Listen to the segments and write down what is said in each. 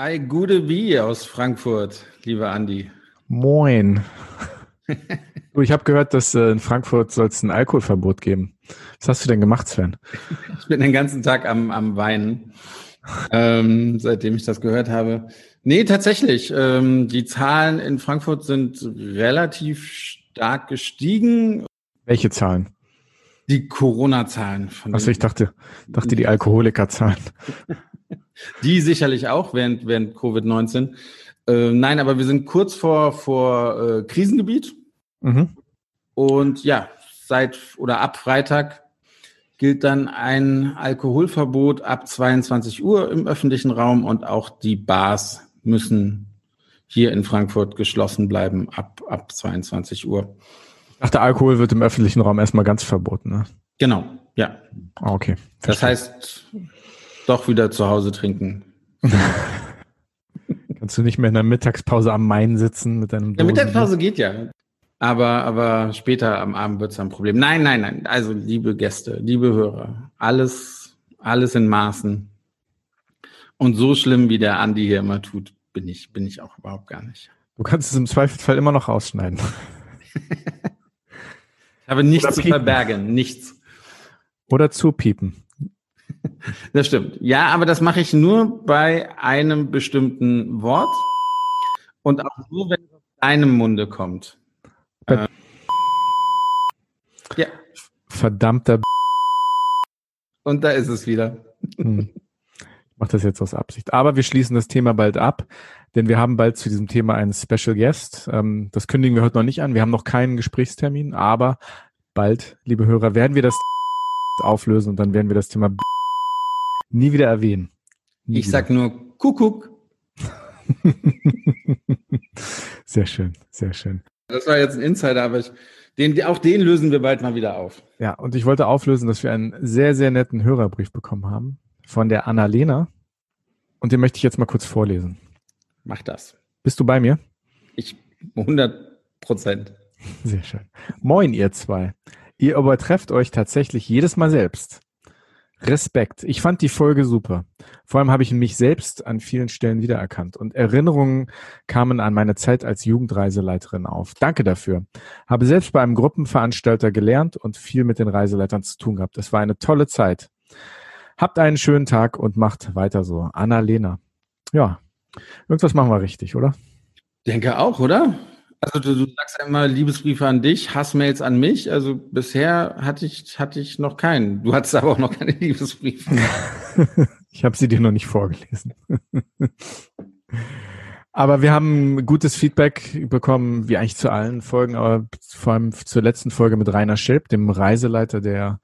Hi, gute Wie aus Frankfurt, lieber Andi. Moin. du, ich habe gehört, dass äh, in Frankfurt soll es ein Alkoholverbot geben. Was hast du denn gemacht, Sven? Ich bin den ganzen Tag am, am Weinen, ähm, seitdem ich das gehört habe. Nee, tatsächlich. Ähm, die Zahlen in Frankfurt sind relativ stark gestiegen. Welche Zahlen? Die Corona-Zahlen. Achso, ich dachte, dachte die Alkoholiker-Zahlen. Die sicherlich auch während, während Covid-19. Äh, nein, aber wir sind kurz vor, vor äh, Krisengebiet. Mhm. Und ja, seit oder ab Freitag gilt dann ein Alkoholverbot ab 22 Uhr im öffentlichen Raum und auch die Bars müssen hier in Frankfurt geschlossen bleiben ab, ab 22 Uhr. Ich dachte, Alkohol wird im öffentlichen Raum erstmal ganz verboten, ne? Genau, ja. Ah, okay. Verstehe. Das heißt, doch wieder zu Hause trinken. Kannst du nicht mehr in der Mittagspause am Main sitzen mit deinem Dosen? Ja, Mittagspause geht ja. Aber, aber später am Abend wird es ein Problem. Nein, nein, nein. Also, liebe Gäste, liebe Hörer, alles, alles in Maßen. Und so schlimm, wie der Andi hier immer tut, bin ich, bin ich auch überhaupt gar nicht. Du kannst es im Zweifelsfall immer noch rausschneiden. ich habe nichts zu verbergen, nichts. Oder zu piepen. Das stimmt. Ja, aber das mache ich nur bei einem bestimmten Wort und auch nur, wenn es aus deinem Munde kommt. Äh, ja. Verdammter. Und da ist es wieder. Hm. Ich mache das jetzt aus Absicht. Aber wir schließen das Thema bald ab, denn wir haben bald zu diesem Thema einen Special Guest. Ähm, das kündigen wir heute noch nicht an. Wir haben noch keinen Gesprächstermin, aber bald, liebe Hörer, werden wir das auflösen und dann werden wir das Thema nie wieder erwähnen. Nie ich wieder. sag nur Kuckuck. sehr schön, sehr schön. Das war jetzt ein Insider, aber ich, den, auch den lösen wir bald mal wieder auf. Ja, und ich wollte auflösen, dass wir einen sehr, sehr netten Hörerbrief bekommen haben von der Annalena. Und den möchte ich jetzt mal kurz vorlesen. Mach das. Bist du bei mir? Ich 100 Prozent. Sehr schön. Moin, ihr zwei. Ihr übertrefft euch tatsächlich jedes Mal selbst. Respekt. Ich fand die Folge super. Vor allem habe ich mich selbst an vielen Stellen wiedererkannt und Erinnerungen kamen an meine Zeit als Jugendreiseleiterin auf. Danke dafür. Habe selbst bei einem Gruppenveranstalter gelernt und viel mit den Reiseleitern zu tun gehabt. Es war eine tolle Zeit. Habt einen schönen Tag und macht weiter so. Anna-Lena. Ja, irgendwas machen wir richtig, oder? Denke auch, oder? Also du, du, sagst immer Liebesbriefe an dich, Hassmails an mich. Also bisher hatte ich, hatte ich noch keinen. Du hattest aber auch noch keine Liebesbriefe. ich habe sie dir noch nicht vorgelesen. aber wir haben gutes Feedback bekommen, wie eigentlich zu allen Folgen, aber vor allem zur letzten Folge mit Rainer Schilp, dem Reiseleiter, der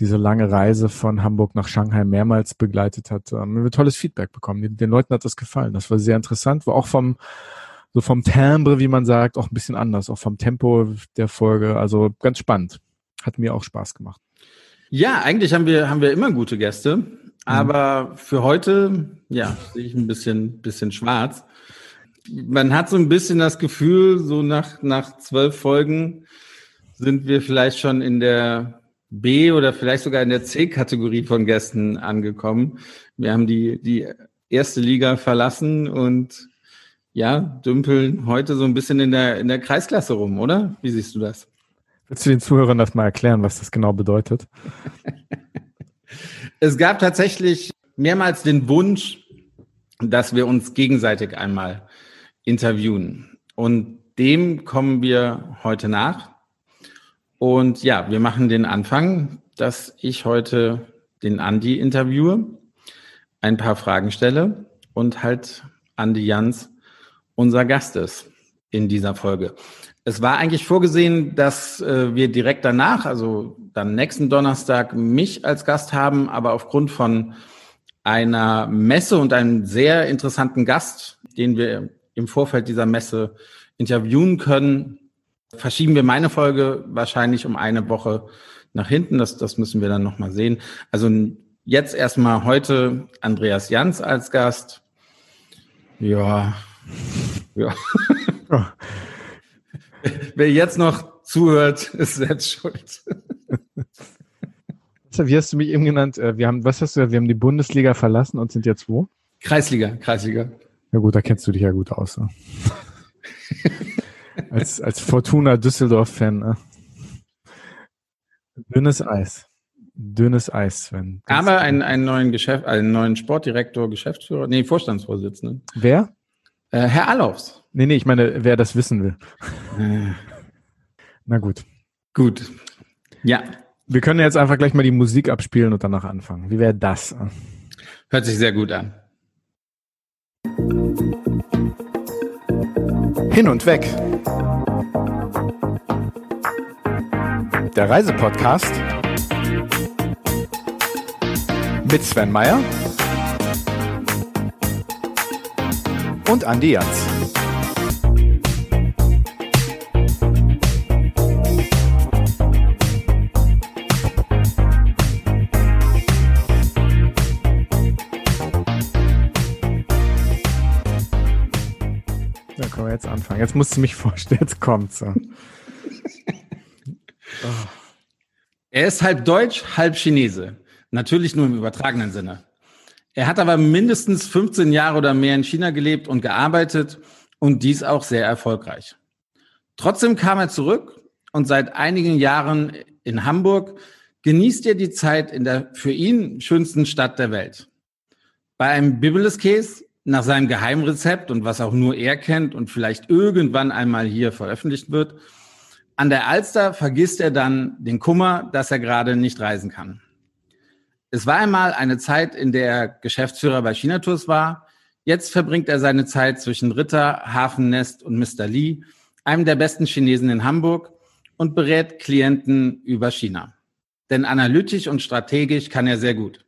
diese lange Reise von Hamburg nach Shanghai mehrmals begleitet hat. Ähm, wir haben tolles Feedback bekommen. Den, den Leuten hat das gefallen. Das war sehr interessant, war auch vom so vom Timbre, wie man sagt, auch ein bisschen anders, auch vom Tempo der Folge. Also ganz spannend. Hat mir auch Spaß gemacht. Ja, eigentlich haben wir, haben wir immer gute Gäste. Mhm. Aber für heute, ja, sehe ich ein bisschen, bisschen schwarz. Man hat so ein bisschen das Gefühl, so nach, nach zwölf Folgen sind wir vielleicht schon in der B oder vielleicht sogar in der C-Kategorie von Gästen angekommen. Wir haben die, die erste Liga verlassen und ja, dümpeln heute so ein bisschen in der, in der Kreisklasse rum, oder? Wie siehst du das? Willst du den Zuhörern das mal erklären, was das genau bedeutet? es gab tatsächlich mehrmals den Wunsch, dass wir uns gegenseitig einmal interviewen. Und dem kommen wir heute nach. Und ja, wir machen den Anfang, dass ich heute den Andi interviewe, ein paar Fragen stelle und halt Andi Jans unser Gast ist in dieser Folge. Es war eigentlich vorgesehen, dass äh, wir direkt danach, also dann nächsten Donnerstag, mich als Gast haben, aber aufgrund von einer Messe und einem sehr interessanten Gast, den wir im Vorfeld dieser Messe interviewen können, verschieben wir meine Folge wahrscheinlich um eine Woche nach hinten. Das, das müssen wir dann nochmal sehen. Also jetzt erstmal heute Andreas Jans als Gast. Ja, ja. Wer jetzt noch zuhört, ist selbst schuld. Wie hast du mich eben genannt? Äh, wir haben, was hast du, wir haben die Bundesliga verlassen und sind jetzt wo? Kreisliga, Kreisliga. Ja gut, da kennst du dich ja gut aus. Ne? als, als Fortuna Düsseldorf-Fan. Ne? Dünnes Eis. Dünnes Eis, Sven. Ganz Aber einen, einen neuen Geschäft, einen neuen Sportdirektor, Geschäftsführer, nee, Vorstandsvorsitzenden. Wer? Äh, Herr Allofs. Nee, nee, ich meine, wer das wissen will. Äh. Na gut. Gut. Ja. Wir können jetzt einfach gleich mal die Musik abspielen und danach anfangen. Wie wäre das? Hört sich sehr gut an. Hin und weg. Der Reisepodcast mit Sven Meyer und Andi Jans. wir jetzt anfangen. Jetzt musst du mich vorstellen, jetzt kommt's. oh. Er ist halb Deutsch, halb Chinese. Natürlich nur im übertragenen Sinne. Er hat aber mindestens 15 Jahre oder mehr in China gelebt und gearbeitet und dies auch sehr erfolgreich. Trotzdem kam er zurück und seit einigen Jahren in Hamburg genießt er die Zeit in der für ihn schönsten Stadt der Welt. Bei einem Bibeless Case nach seinem Geheimrezept und was auch nur er kennt und vielleicht irgendwann einmal hier veröffentlicht wird. An der Alster vergisst er dann den Kummer, dass er gerade nicht reisen kann. Es war einmal eine Zeit, in der er Geschäftsführer bei China Tours war. Jetzt verbringt er seine Zeit zwischen Ritter, Hafennest und Mr. Lee, einem der besten Chinesen in Hamburg, und berät Klienten über China. Denn analytisch und strategisch kann er sehr gut.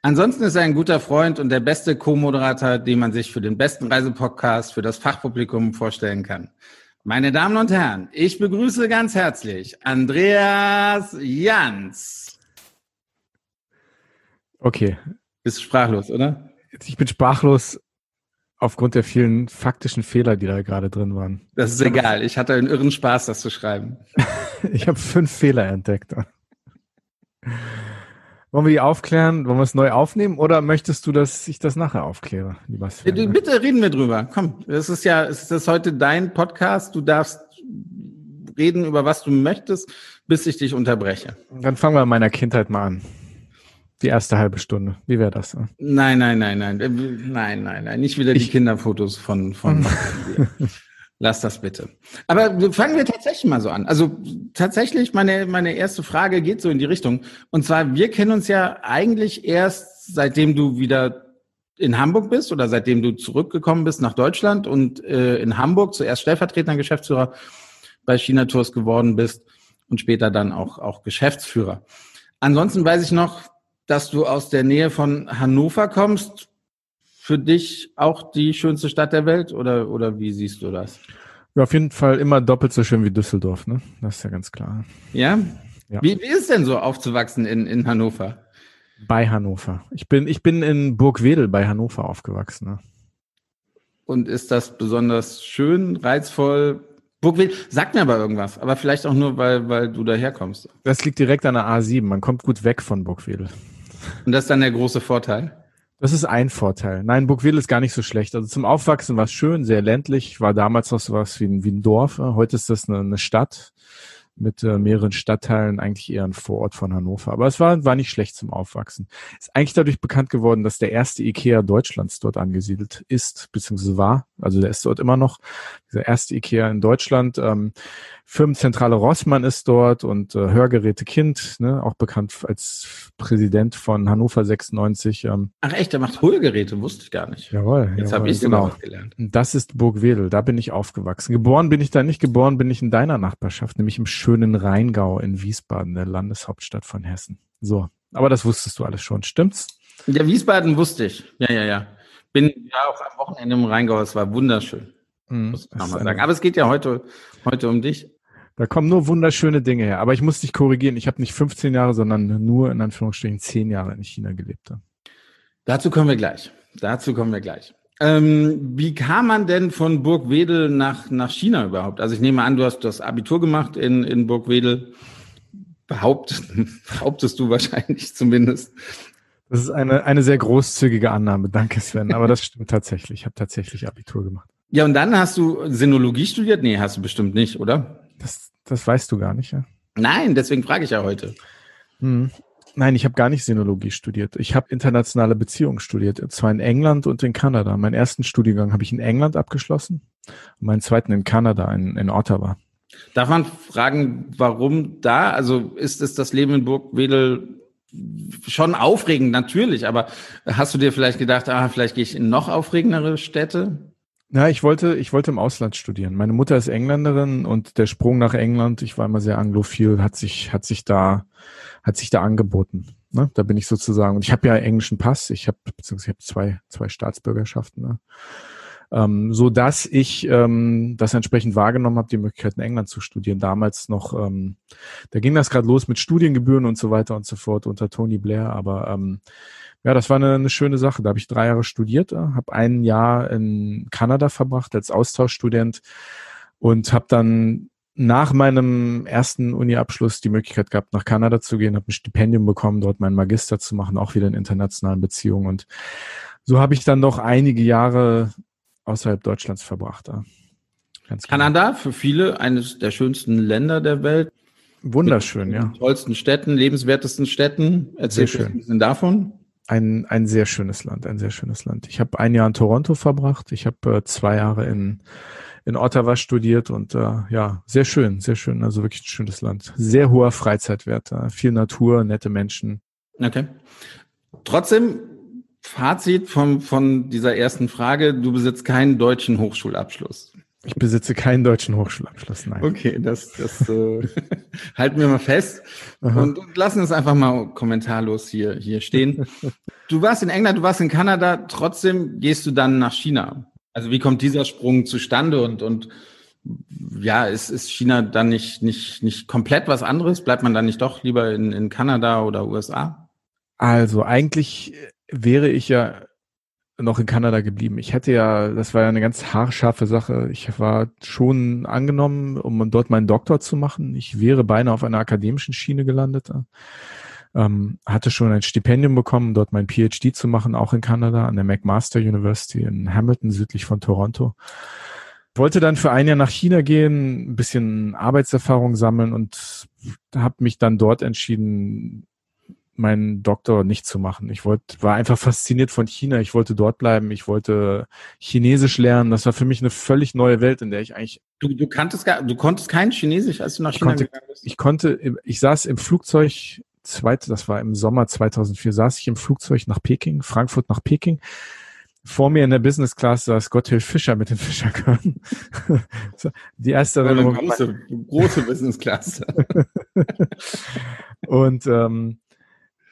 Ansonsten ist er ein guter Freund und der beste Co-Moderator, den man sich für den besten Reisepodcast für das Fachpublikum vorstellen kann. Meine Damen und Herren, ich begrüße ganz herzlich Andreas Jans. Okay. Bist sprachlos, oder? Ich bin sprachlos aufgrund der vielen faktischen Fehler, die da gerade drin waren. Das ist egal. Ich hatte einen irren Spaß, das zu schreiben. ich habe fünf Fehler entdeckt. Wollen wir die aufklären? Wollen wir es neu aufnehmen oder möchtest du, dass ich das nachher aufkläre, lieber Sven? Bitte reden wir drüber. Komm, es ist ja, es ist heute dein Podcast. Du darfst reden über was du möchtest, bis ich dich unterbreche. Dann fangen wir in meiner Kindheit mal an. Die erste halbe Stunde. Wie wäre das? Nein, nein, nein, nein, nein, nein, nein. Nicht wieder die ich, Kinderfotos von von. Lass das bitte. Aber fangen wir tatsächlich mal so an. Also tatsächlich, meine, meine erste Frage geht so in die Richtung. Und zwar, wir kennen uns ja eigentlich erst, seitdem du wieder in Hamburg bist oder seitdem du zurückgekommen bist nach Deutschland und äh, in Hamburg zuerst stellvertretender Geschäftsführer bei China Tours geworden bist und später dann auch, auch Geschäftsführer. Ansonsten weiß ich noch, dass du aus der Nähe von Hannover kommst für dich auch die schönste Stadt der Welt oder, oder wie siehst du das? Ja, auf jeden Fall immer doppelt so schön wie Düsseldorf, ne? Das ist ja ganz klar. Ja? ja. Wie, wie ist es denn so aufzuwachsen in, in Hannover? Bei Hannover. Ich bin, ich bin in Burgwedel bei Hannover aufgewachsen. Ne? Und ist das besonders schön, reizvoll? Burgwedel, sagt mir aber irgendwas, aber vielleicht auch nur, weil, weil du daherkommst. Das liegt direkt an der A7. Man kommt gut weg von Burgwedel. Und das ist dann der große Vorteil? Das ist ein Vorteil. Nein, Burgwedel ist gar nicht so schlecht. Also zum Aufwachsen war es schön, sehr ländlich, war damals noch sowas wie ein, wie ein Dorf. Heute ist das eine, eine Stadt mit äh, mehreren Stadtteilen, eigentlich eher ein Vorort von Hannover. Aber es war, war nicht schlecht zum Aufwachsen. Ist eigentlich dadurch bekannt geworden, dass der erste Ikea Deutschlands dort angesiedelt ist, beziehungsweise war. Also der ist dort immer noch. Dieser erste Ikea in Deutschland. Ähm, Firmenzentrale Rossmann ist dort und äh, Hörgeräte Kind, ne, auch bekannt als Präsident von Hannover 96. Ähm. Ach echt, der macht Hörgeräte, wusste ich gar nicht. Jawohl. Jetzt habe ich genau. was gelernt. Das ist Burgwedel, da bin ich aufgewachsen. Geboren bin ich da nicht, geboren bin ich in deiner Nachbarschaft, nämlich im schönen Rheingau in Wiesbaden, der Landeshauptstadt von Hessen. So, aber das wusstest du alles schon, stimmt's? Ja, Wiesbaden wusste ich. Ja, ja, ja. Bin ja auch am Wochenende im Rheingau, es war wunderschön. Mhm, muss ich sagen. Aber es geht ja heute, heute um dich. Da kommen nur wunderschöne Dinge her. Aber ich muss dich korrigieren. Ich habe nicht 15 Jahre, sondern nur in Anführungsstrichen 10 Jahre in China gelebt. Dazu kommen wir gleich. Dazu kommen wir gleich. Ähm, wie kam man denn von Burgwedel nach, nach China überhaupt? Also ich nehme an, du hast das Abitur gemacht in, in Burgwedel. Behaupt, behauptest du wahrscheinlich zumindest. Das ist eine, eine sehr großzügige Annahme. Danke, Sven. Aber das stimmt tatsächlich. Ich habe tatsächlich Abitur gemacht. Ja, und dann hast du Sinologie studiert? Nee, hast du bestimmt nicht, oder? Das, das weißt du gar nicht, ja? Nein, deswegen frage ich ja heute. Hm. Nein, ich habe gar nicht Sinologie studiert. Ich habe internationale Beziehungen studiert, zwar in England und in Kanada. Meinen ersten Studiengang habe ich in England abgeschlossen und meinen zweiten in Kanada, in, in Ottawa. Darf man fragen, warum da? Also ist es das Leben in Burgwedel schon aufregend, natürlich, aber hast du dir vielleicht gedacht, ah, vielleicht gehe ich in noch aufregendere Städte? Ja, ich wollte, ich wollte im Ausland studieren. Meine Mutter ist Engländerin und der Sprung nach England, ich war immer sehr anglophil, hat sich, hat sich da, hat sich da angeboten. Ne? Da bin ich sozusagen, und ich habe ja englischen Pass, ich habe, beziehungsweise ich habe zwei, zwei Staatsbürgerschaften. Ne? Ähm, so dass ich ähm, das entsprechend wahrgenommen habe, die Möglichkeit in England zu studieren. Damals noch, ähm, da ging das gerade los mit Studiengebühren und so weiter und so fort unter Tony Blair, aber ähm, ja, das war eine, eine schöne Sache. Da habe ich drei Jahre studiert, äh, habe ein Jahr in Kanada verbracht als Austauschstudent und habe dann nach meinem ersten Uni-Abschluss die Möglichkeit gehabt, nach Kanada zu gehen, habe ein Stipendium bekommen, dort meinen Magister zu machen, auch wieder in internationalen Beziehungen. Und so habe ich dann noch einige Jahre außerhalb Deutschlands verbracht. Ganz Kanada, für viele eines der schönsten Länder der Welt. Wunderschön, ja. Tollsten Städten, lebenswertesten Städten. Erzähl schön. ein bisschen davon. Ein, ein sehr schönes Land, ein sehr schönes Land. Ich habe ein Jahr in Toronto verbracht. Ich habe äh, zwei Jahre in, in Ottawa studiert und äh, ja, sehr schön, sehr schön. Also wirklich ein schönes Land. Sehr hoher Freizeitwert, äh, viel Natur, nette Menschen. Okay. Trotzdem Fazit von, von dieser ersten Frage, du besitzt keinen deutschen Hochschulabschluss. Ich besitze keinen deutschen Hochschulabschluss, nein. Okay, das, das äh, halten wir mal fest und, und lassen es einfach mal kommentarlos hier, hier stehen. Du warst in England, du warst in Kanada, trotzdem gehst du dann nach China. Also wie kommt dieser Sprung zustande und, und ja, ist, ist China dann nicht, nicht, nicht komplett was anderes? Bleibt man dann nicht doch lieber in, in Kanada oder USA? Also eigentlich wäre ich ja noch in Kanada geblieben. Ich hätte ja, das war ja eine ganz haarscharfe Sache. Ich war schon angenommen, um dort meinen Doktor zu machen. Ich wäre beinahe auf einer akademischen Schiene gelandet. Ähm, hatte schon ein Stipendium bekommen, dort mein PhD zu machen, auch in Kanada, an der McMaster University in Hamilton, südlich von Toronto. Wollte dann für ein Jahr nach China gehen, ein bisschen Arbeitserfahrung sammeln und habe mich dann dort entschieden, meinen Doktor nicht zu machen. Ich wollte, war einfach fasziniert von China. Ich wollte dort bleiben. Ich wollte Chinesisch lernen. Das war für mich eine völlig neue Welt, in der ich eigentlich. Du, du kanntest gar, du konntest kein Chinesisch, als du nach China konnte, gegangen bist? Ich konnte, ich saß im Flugzeug, zweite, das war im Sommer 2004, saß ich im Flugzeug nach Peking, Frankfurt nach Peking. Vor mir in der Business Class saß Gotthilf Fischer mit den Fischerkörnern. Die erste Erinnerung. Große, große Business Class. und ähm,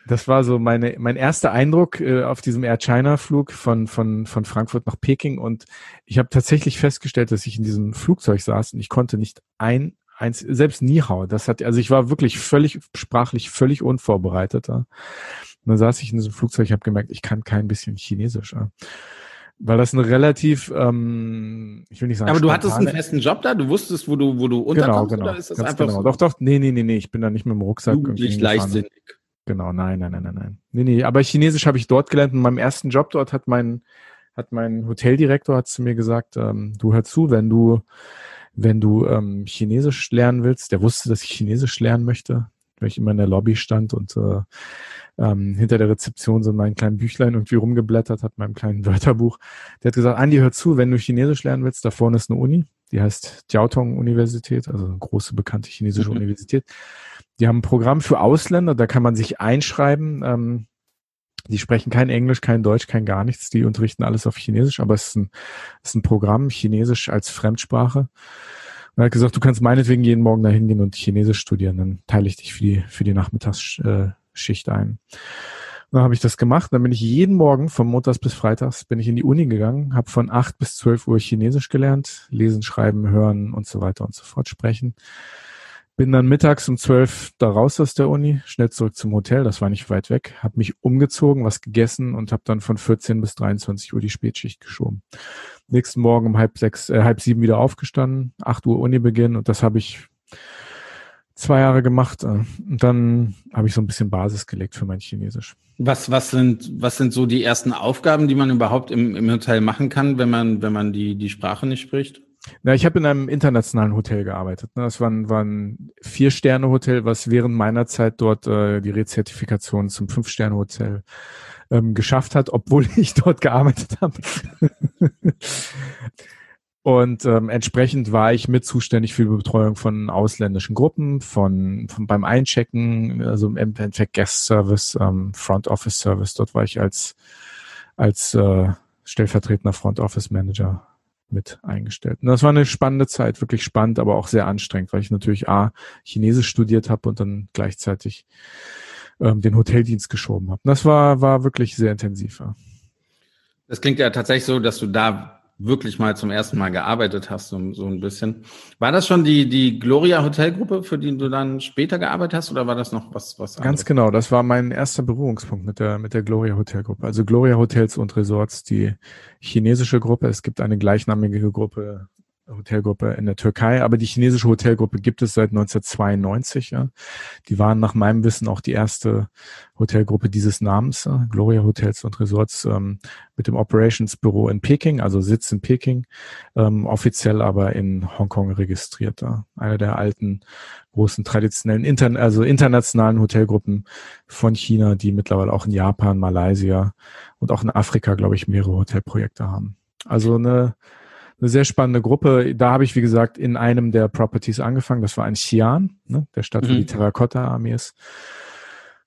das war so meine, mein erster Eindruck äh, auf diesem Air China Flug von, von, von Frankfurt nach Peking. Und ich habe tatsächlich festgestellt, dass ich in diesem Flugzeug saß und ich konnte nicht ein, eins, selbst Nihau. Das hat, also ich war wirklich völlig sprachlich völlig unvorbereitet. Ja. Und dann saß ich in diesem Flugzeug, ich habe gemerkt, ich kann kein bisschen Chinesisch. Ja. Weil das eine relativ, ähm, ich will nicht sagen. Aber du hattest einen festen Job da, du wusstest, wo du, wo du unterkommst, genau, genau, oder ist das einfach genau. So? Doch, doch, nee, nee, nee, nee, ich bin da nicht mit dem Rucksack. Jugendlich leichtsinnig. Genau, nein, nein, nein, nein, nein. Nee, nee, aber Chinesisch habe ich dort gelernt. In meinem ersten Job dort hat mein, hat mein Hoteldirektor hat zu mir gesagt, ähm, du hör zu, wenn du, wenn du ähm, Chinesisch lernen willst, der wusste, dass ich Chinesisch lernen möchte, weil ich immer in der Lobby stand und äh, ähm, hinter der Rezeption so in meinem kleinen Büchlein irgendwie rumgeblättert hat, meinem kleinen Wörterbuch. Der hat gesagt, Andi, hör zu, wenn du Chinesisch lernen willst, da vorne ist eine Uni, die heißt Jiaotong Universität, also eine große bekannte chinesische mhm. Universität. Die haben ein Programm für Ausländer, da kann man sich einschreiben. Ähm, die sprechen kein Englisch, kein Deutsch, kein gar nichts. Die unterrichten alles auf Chinesisch, aber es ist ein, es ist ein Programm, Chinesisch als Fremdsprache. Und er hat gesagt, du kannst meinetwegen jeden Morgen da hingehen und Chinesisch studieren. Dann teile ich dich für die, für die Nachmittagsschicht ein. Und dann habe ich das gemacht. Dann bin ich jeden Morgen von Montags bis Freitags bin ich in die Uni gegangen, habe von acht bis zwölf Uhr Chinesisch gelernt, lesen, schreiben, hören und so weiter und so fort sprechen. Bin dann mittags um zwölf da raus aus der Uni, schnell zurück zum Hotel, das war nicht weit weg, habe mich umgezogen, was gegessen und habe dann von 14 bis 23 Uhr die Spätschicht geschoben. Nächsten Morgen um halb sechs, äh, halb sieben wieder aufgestanden, acht Uhr Uni beginn und das habe ich zwei Jahre gemacht. Äh, und dann habe ich so ein bisschen Basis gelegt für mein Chinesisch. Was, was sind, was sind so die ersten Aufgaben, die man überhaupt im, im Hotel machen kann, wenn man, wenn man die, die Sprache nicht spricht? Na, ich habe in einem internationalen Hotel gearbeitet. Ne? Das war ein, war ein Vier-Sterne-Hotel, was während meiner Zeit dort äh, die Rezertifikation zum Fünf-Sterne-Hotel ähm, geschafft hat, obwohl ich dort gearbeitet habe. Und ähm, entsprechend war ich mit zuständig für die Betreuung von ausländischen Gruppen, von, von beim Einchecken, also im Endeffekt Guest Service, ähm, Front Office Service. Dort war ich als, als äh, stellvertretender Front Office Manager mit eingestellt. Und das war eine spannende Zeit, wirklich spannend, aber auch sehr anstrengend, weil ich natürlich A, Chinesisch studiert habe und dann gleichzeitig ähm, den Hoteldienst geschoben habe. Das war, war wirklich sehr intensiv. Ja. Das klingt ja tatsächlich so, dass du da wirklich mal zum ersten Mal gearbeitet hast, so, so ein bisschen. War das schon die, die Gloria Hotelgruppe, für die du dann später gearbeitet hast, oder war das noch was, was anderes? Ganz genau, das war mein erster Berührungspunkt mit der, mit der Gloria Hotelgruppe. Also Gloria Hotels und Resorts, die chinesische Gruppe. Es gibt eine gleichnamige Gruppe Hotelgruppe in der Türkei, aber die chinesische Hotelgruppe gibt es seit 1992. Ja. Die waren nach meinem Wissen auch die erste Hotelgruppe dieses Namens, äh, Gloria Hotels und Resorts, ähm, mit dem Operationsbüro in Peking, also Sitz in Peking, ähm, offiziell aber in Hongkong registriert. Ja. Eine der alten großen traditionellen, intern also internationalen Hotelgruppen von China, die mittlerweile auch in Japan, Malaysia und auch in Afrika, glaube ich, mehrere Hotelprojekte haben. Also eine eine sehr spannende Gruppe. Da habe ich, wie gesagt, in einem der Properties angefangen. Das war ein Xi'an, ne, der Stadt, wo mhm. die Terrakotta-Armee ist.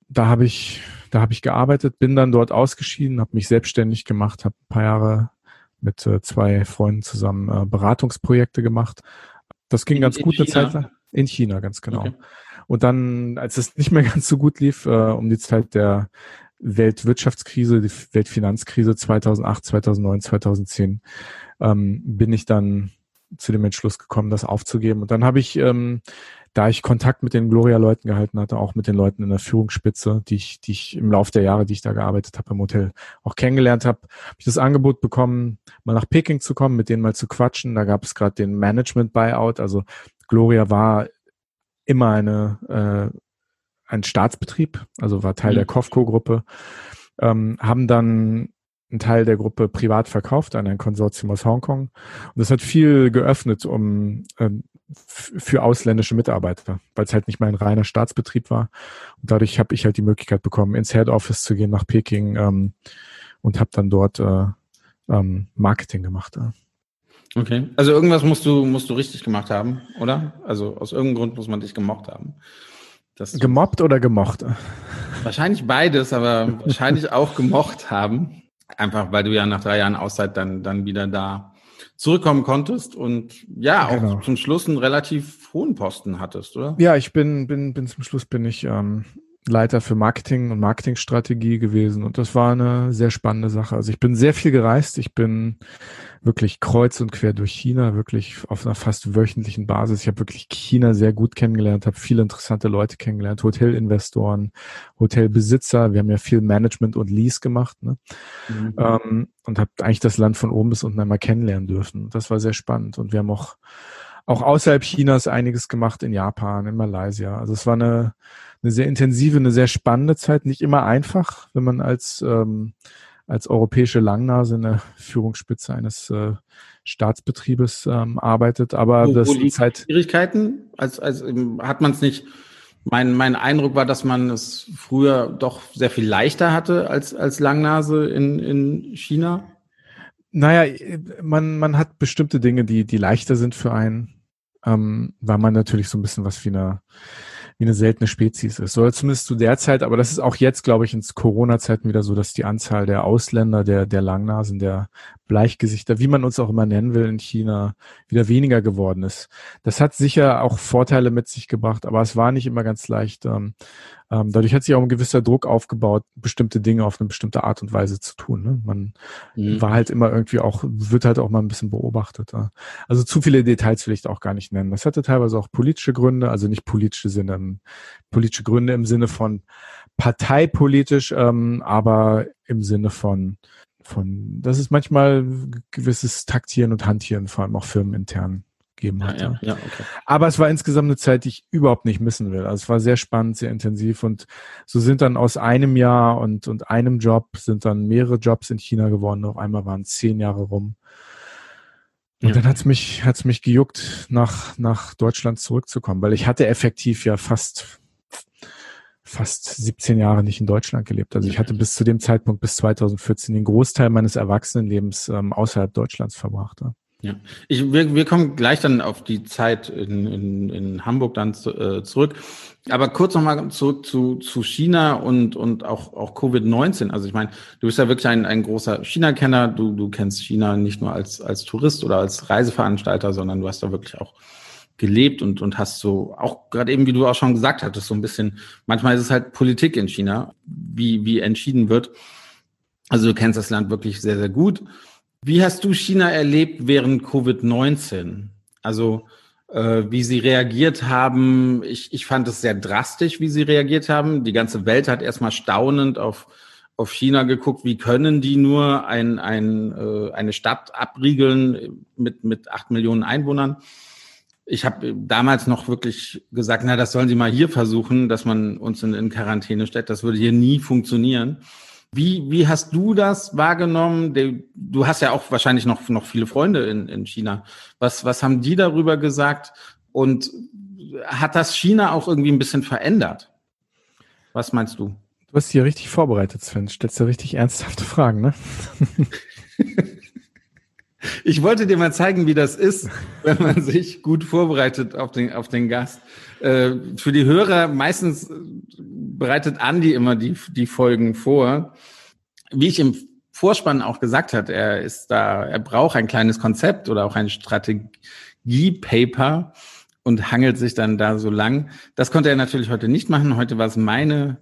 Da habe ich, da habe ich gearbeitet, bin dann dort ausgeschieden, habe mich selbstständig gemacht, habe ein paar Jahre mit äh, zwei Freunden zusammen äh, Beratungsprojekte gemacht. Das ging in, ganz gut eine Zeit lang. In China, ganz genau. Okay. Und dann, als es nicht mehr ganz so gut lief, äh, um die Zeit der Weltwirtschaftskrise, die Weltfinanzkrise 2008, 2009, 2010, ähm, bin ich dann zu dem Entschluss gekommen, das aufzugeben. Und dann habe ich, ähm, da ich Kontakt mit den Gloria-Leuten gehalten hatte, auch mit den Leuten in der Führungsspitze, die ich, die ich im Laufe der Jahre, die ich da gearbeitet habe im Hotel, auch kennengelernt habe, habe ich das Angebot bekommen, mal nach Peking zu kommen, mit denen mal zu quatschen. Da gab es gerade den Management-Buyout. Also Gloria war immer eine äh, ein Staatsbetrieb, also war Teil mhm. der Kofco-Gruppe, ähm, haben dann einen Teil der Gruppe privat verkauft an ein Konsortium aus Hongkong. Und das hat viel geöffnet um ähm, für ausländische Mitarbeiter, weil es halt nicht mehr ein reiner Staatsbetrieb war. Und dadurch habe ich halt die Möglichkeit bekommen, ins Head Office zu gehen nach Peking ähm, und habe dann dort äh, ähm, Marketing gemacht. Äh. Okay, also irgendwas musst du musst du richtig gemacht haben, oder? Also aus irgendeinem Grund muss man dich gemocht haben. Gemobbt oder gemocht? Wahrscheinlich beides, aber wahrscheinlich auch gemocht haben. Einfach weil du ja nach drei Jahren Auszeit dann, dann wieder da zurückkommen konntest und ja, auch genau. zum Schluss einen relativ hohen Posten hattest, oder? Ja, ich bin, bin, bin zum Schluss bin ich ähm, Leiter für Marketing und Marketingstrategie gewesen und das war eine sehr spannende Sache. Also ich bin sehr viel gereist. Ich bin wirklich kreuz und quer durch China, wirklich auf einer fast wöchentlichen Basis. Ich habe wirklich China sehr gut kennengelernt, habe viele interessante Leute kennengelernt, Hotelinvestoren, Hotelbesitzer. Wir haben ja viel Management und Lease gemacht ne? Mhm. Ähm, und habe eigentlich das Land von oben bis unten einmal kennenlernen dürfen. Das war sehr spannend und wir haben auch auch außerhalb Chinas einiges gemacht in Japan, in Malaysia. Also es war eine eine sehr intensive, eine sehr spannende Zeit. Nicht immer einfach, wenn man als, ähm, als europäische Langnase in der Führungsspitze eines äh, Staatsbetriebes ähm, arbeitet. Aber wo, das wo Zeit. Schwierigkeiten? Als, als hat man es nicht. Mein, mein Eindruck war, dass man es früher doch sehr viel leichter hatte als, als Langnase in, in China. Naja, man, man hat bestimmte Dinge, die, die leichter sind für einen, ähm, weil man natürlich so ein bisschen was wie eine wie eine seltene Spezies ist. Oder zumindest zu der Zeit, aber das ist auch jetzt, glaube ich, in Corona-Zeiten wieder so, dass die Anzahl der Ausländer, der, der Langnasen, der Bleichgesichter, wie man uns auch immer nennen will in China, wieder weniger geworden ist. Das hat sicher auch Vorteile mit sich gebracht, aber es war nicht immer ganz leicht. Ähm, ähm, dadurch hat sich auch ein gewisser Druck aufgebaut, bestimmte Dinge auf eine bestimmte Art und Weise zu tun. Ne? Man mhm. war halt immer irgendwie auch, wird halt auch mal ein bisschen beobachtet. Ja? Also zu viele Details will ich auch gar nicht nennen. Das hatte teilweise auch politische Gründe, also nicht politische Sinne, politische Gründe im Sinne von parteipolitisch, ähm, aber im Sinne von von, das ist manchmal gewisses Taktieren und Hantieren, vor allem auch firmenintern gegeben hat. Ja, ja, okay. Aber es war insgesamt eine Zeit, die ich überhaupt nicht missen will. Also es war sehr spannend, sehr intensiv und so sind dann aus einem Jahr und, und einem Job sind dann mehrere Jobs in China geworden. Auf einmal waren zehn Jahre rum. Und ja. dann hat's mich, hat's mich gejuckt, nach, nach Deutschland zurückzukommen, weil ich hatte effektiv ja fast, fast 17 Jahre nicht in Deutschland gelebt. Also ich hatte bis zu dem Zeitpunkt, bis 2014, den Großteil meines Erwachsenenlebens ähm, außerhalb Deutschlands verbracht. Ja. Ja, ich, wir, wir kommen gleich dann auf die Zeit in, in, in Hamburg dann zu, äh, zurück. Aber kurz nochmal zurück zu, zu China und, und auch, auch Covid-19. Also ich meine, du bist ja wirklich ein, ein großer China-Kenner. Du, du kennst China nicht nur als, als Tourist oder als Reiseveranstalter, sondern du hast da wirklich auch gelebt und, und hast so, auch gerade eben, wie du auch schon gesagt hattest, so ein bisschen, manchmal ist es halt Politik in China, wie, wie entschieden wird. Also du kennst das Land wirklich sehr, sehr gut. Wie hast du China erlebt während Covid-19? Also äh, wie sie reagiert haben. Ich, ich fand es sehr drastisch, wie sie reagiert haben. Die ganze Welt hat erstmal staunend auf, auf China geguckt, wie können die nur ein, ein, äh, eine Stadt abriegeln mit, mit acht Millionen Einwohnern. Ich habe damals noch wirklich gesagt, na, das sollen sie mal hier versuchen, dass man uns in, in Quarantäne stellt. Das würde hier nie funktionieren. Wie, wie hast du das wahrgenommen? Du hast ja auch wahrscheinlich noch, noch viele Freunde in, in China. Was, was haben die darüber gesagt? Und hat das China auch irgendwie ein bisschen verändert? Was meinst du? Du hast hier richtig vorbereitet, Sven. Stellst ja richtig ernsthafte Fragen, ne? Ich wollte dir mal zeigen, wie das ist, wenn man sich gut vorbereitet auf den, auf den Gast. Äh, für die Hörer, meistens bereitet Andi immer die, die Folgen vor. Wie ich im Vorspann auch gesagt hat, er ist da, er braucht ein kleines Konzept oder auch ein Strategiepaper und hangelt sich dann da so lang. Das konnte er natürlich heute nicht machen. Heute war es meine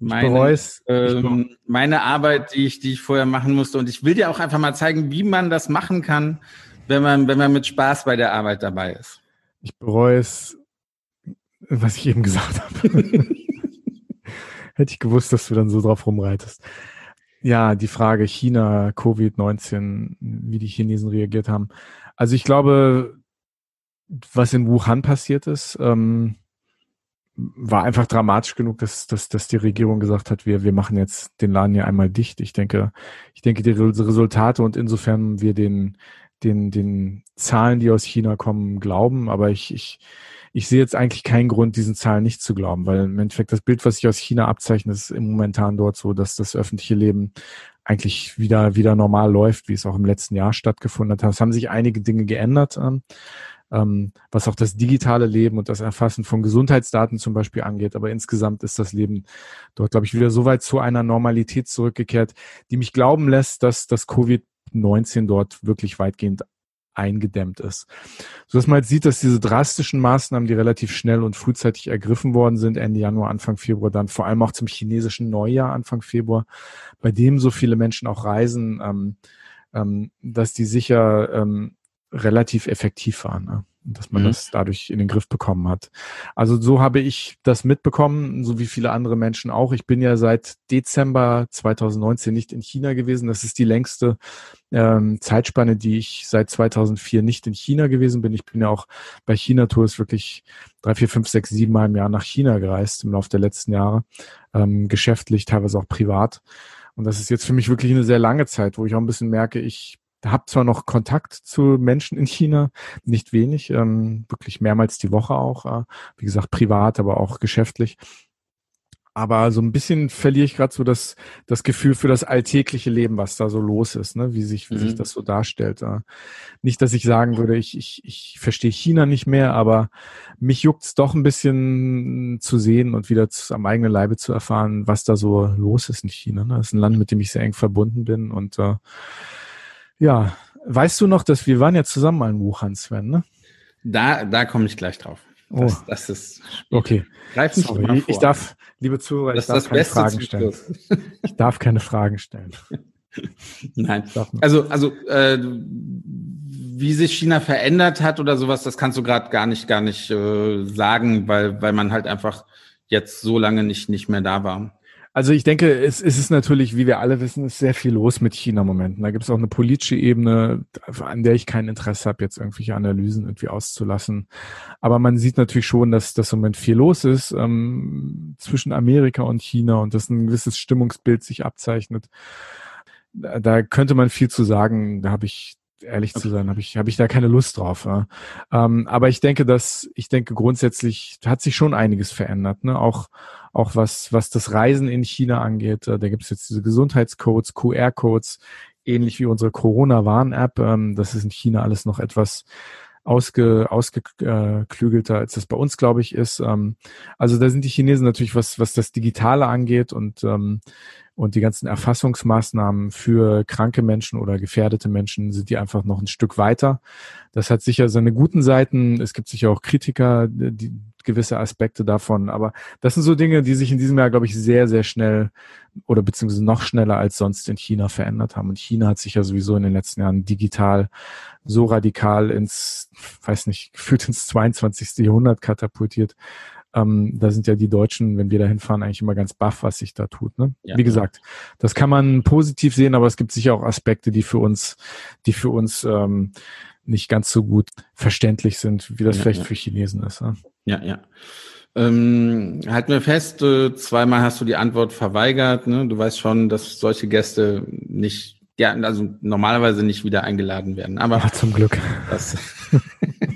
meine, ähm, meine Arbeit, die ich, die ich vorher machen musste. Und ich will dir auch einfach mal zeigen, wie man das machen kann, wenn man, wenn man mit Spaß bei der Arbeit dabei ist. Ich bereue es, was ich eben gesagt habe. Hätte ich gewusst, dass du dann so drauf rumreitest. Ja, die Frage China, Covid-19, wie die Chinesen reagiert haben. Also ich glaube, was in Wuhan passiert ist, ähm, war einfach dramatisch genug, dass, dass, dass die Regierung gesagt hat, wir, wir machen jetzt den Laden hier einmal dicht. Ich denke, ich denke, die Resultate und insofern wir den, den, den Zahlen, die aus China kommen, glauben, aber ich, ich, ich sehe jetzt eigentlich keinen Grund, diesen Zahlen nicht zu glauben, weil im Endeffekt das Bild, was sich aus China abzeichnet, ist im momentan dort so, dass das öffentliche Leben eigentlich wieder, wieder normal läuft, wie es auch im letzten Jahr stattgefunden hat. Es haben sich einige Dinge geändert. Ähm, was auch das digitale Leben und das Erfassen von Gesundheitsdaten zum Beispiel angeht. Aber insgesamt ist das Leben dort, glaube ich, wieder so weit zu einer Normalität zurückgekehrt, die mich glauben lässt, dass das Covid-19 dort wirklich weitgehend eingedämmt ist. So dass man jetzt sieht, dass diese drastischen Maßnahmen, die relativ schnell und frühzeitig ergriffen worden sind, Ende Januar, Anfang Februar, dann vor allem auch zum chinesischen Neujahr, Anfang Februar, bei dem so viele Menschen auch reisen, ähm, ähm, dass die sicher ähm, relativ effektiv war, ne? dass man mhm. das dadurch in den Griff bekommen hat. Also so habe ich das mitbekommen, so wie viele andere Menschen auch. Ich bin ja seit Dezember 2019 nicht in China gewesen. Das ist die längste ähm, Zeitspanne, die ich seit 2004 nicht in China gewesen bin. Ich bin ja auch bei China Tours wirklich drei, vier, fünf, sechs, sieben Mal im Jahr nach China gereist im Laufe der letzten Jahre, ähm, geschäftlich, teilweise auch privat. Und das ist jetzt für mich wirklich eine sehr lange Zeit, wo ich auch ein bisschen merke, ich habe zwar noch Kontakt zu Menschen in China, nicht wenig, ähm, wirklich mehrmals die Woche auch, äh, wie gesagt, privat, aber auch geschäftlich. Aber so ein bisschen verliere ich gerade so das, das Gefühl für das alltägliche Leben, was da so los ist, ne? wie, sich, wie mhm. sich das so darstellt. Äh. Nicht, dass ich sagen würde, ich, ich, ich verstehe China nicht mehr, aber mich juckt's doch ein bisschen zu sehen und wieder zu, am eigenen Leibe zu erfahren, was da so los ist in China. Ne? Das ist ein Land, mit dem ich sehr eng verbunden bin und äh, ja, weißt du noch, dass wir waren ja zusammen mal in Wuhan, Sven, ne? Da, da komme ich gleich drauf. Das, oh. das ist okay. Greif nicht Sorry, ich darf, liebe Zuhörer, ich darf keine Fragen stellen. Ich darf keine Fragen stellen. Nein. Also, also äh, wie sich China verändert hat oder sowas, das kannst du gerade gar nicht, gar nicht äh, sagen, weil, weil man halt einfach jetzt so lange nicht, nicht mehr da war. Also ich denke, es, es ist natürlich, wie wir alle wissen, ist sehr viel los mit China im Moment. Da gibt es auch eine politische Ebene, an der ich kein Interesse habe, jetzt irgendwelche Analysen irgendwie auszulassen. Aber man sieht natürlich schon, dass das im Moment viel los ist ähm, zwischen Amerika und China und dass ein gewisses Stimmungsbild sich abzeichnet. Da könnte man viel zu sagen. Da habe ich ehrlich okay. zu sein, habe ich, habe ich da keine Lust drauf. Ja. Ähm, aber ich denke, dass, ich denke grundsätzlich hat sich schon einiges verändert. Ne? Auch, auch was, was das Reisen in China angeht. Äh, da gibt es jetzt diese Gesundheitscodes, QR-Codes, ähnlich wie unsere Corona-Warn-App. Ähm, das ist in China alles noch etwas ausge, ausgeklügelter, als das bei uns, glaube ich, ist. Ähm, also da sind die Chinesen natürlich, was, was das Digitale angeht und ähm, und die ganzen Erfassungsmaßnahmen für kranke Menschen oder gefährdete Menschen sind die einfach noch ein Stück weiter. Das hat sicher seine guten Seiten. Es gibt sicher auch Kritiker, die gewisse Aspekte davon. Aber das sind so Dinge, die sich in diesem Jahr, glaube ich, sehr, sehr schnell oder beziehungsweise noch schneller als sonst in China verändert haben. Und China hat sich ja sowieso in den letzten Jahren digital so radikal ins, weiß nicht, gefühlt ins 22. Jahrhundert katapultiert, ähm, da sind ja die Deutschen, wenn wir da hinfahren, eigentlich immer ganz baff, was sich da tut. Ne? Ja, Wie gesagt, das kann man positiv sehen, aber es gibt sicher auch Aspekte, die für uns, die für uns ähm, nicht ganz so gut verständlich sind, wie das ja, vielleicht ja. für Chinesen ist. Ne? Ja, ja. Ähm, halten wir fest, äh, zweimal hast du die Antwort verweigert. Ne? Du weißt schon, dass solche Gäste nicht, ja, also normalerweise nicht wieder eingeladen werden. Aber ja, zum Glück. Das,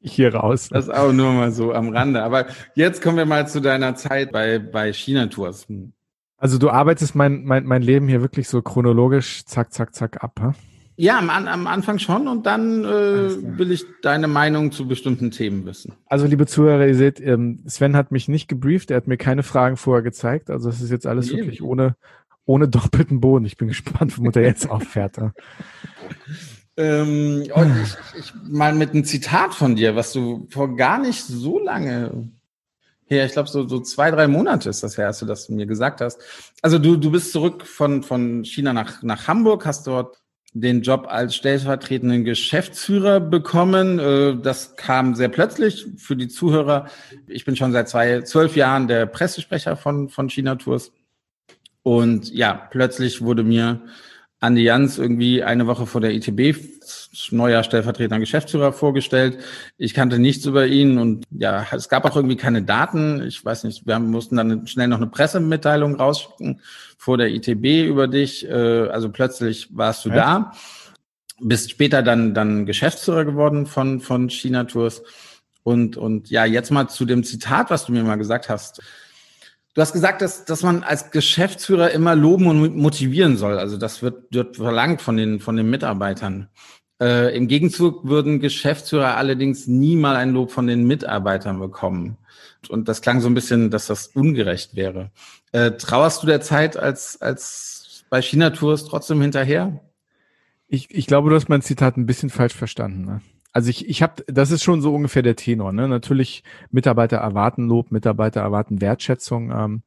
hier raus. Das auch nur mal so am Rande. Aber jetzt kommen wir mal zu deiner Zeit bei, bei China-Tours. Also du arbeitest mein, mein, mein Leben hier wirklich so chronologisch zack, zack, zack ab, ha? Ja, am, am Anfang schon und dann äh, will ich deine Meinung zu bestimmten Themen wissen. Also liebe Zuhörer, ihr seht, ähm, Sven hat mich nicht gebrieft, er hat mir keine Fragen vorher gezeigt. Also es ist jetzt alles nee. wirklich ohne, ohne doppelten Boden. Ich bin gespannt, womit er jetzt auffährt. Ähm, und ich, ich, mal mit einem Zitat von dir, was du vor gar nicht so lange her, ich glaube so, so zwei, drei Monate ist das her, als du das mir gesagt hast. Also du, du bist zurück von, von China nach, nach Hamburg, hast dort den Job als stellvertretenden Geschäftsführer bekommen. Äh, das kam sehr plötzlich für die Zuhörer. Ich bin schon seit zwei, zwölf Jahren der Pressesprecher von, von China Tours. Und ja, plötzlich wurde mir Andi Jans irgendwie eine Woche vor der ITB neuer stellvertretender Geschäftsführer vorgestellt. Ich kannte nichts über ihn und ja, es gab auch irgendwie keine Daten. Ich weiß nicht, wir mussten dann schnell noch eine Pressemitteilung rausschicken vor der ITB über dich. Äh, also plötzlich warst du ja. da, bist später dann dann Geschäftsführer geworden von von China Tours und und ja, jetzt mal zu dem Zitat, was du mir mal gesagt hast. Du hast gesagt, dass, dass man als Geschäftsführer immer loben und motivieren soll. Also das wird, wird verlangt von den, von den Mitarbeitern. Äh, Im Gegenzug würden Geschäftsführer allerdings nie mal ein Lob von den Mitarbeitern bekommen. Und das klang so ein bisschen, dass das ungerecht wäre. Äh, trauerst du der Zeit als, als bei China Tours trotzdem hinterher? Ich, ich glaube, du hast mein Zitat ein bisschen falsch verstanden. Ne? Also ich, ich habe, das ist schon so ungefähr der Tenor. Ne? Natürlich, Mitarbeiter erwarten Lob, Mitarbeiter erwarten Wertschätzung. Ähm,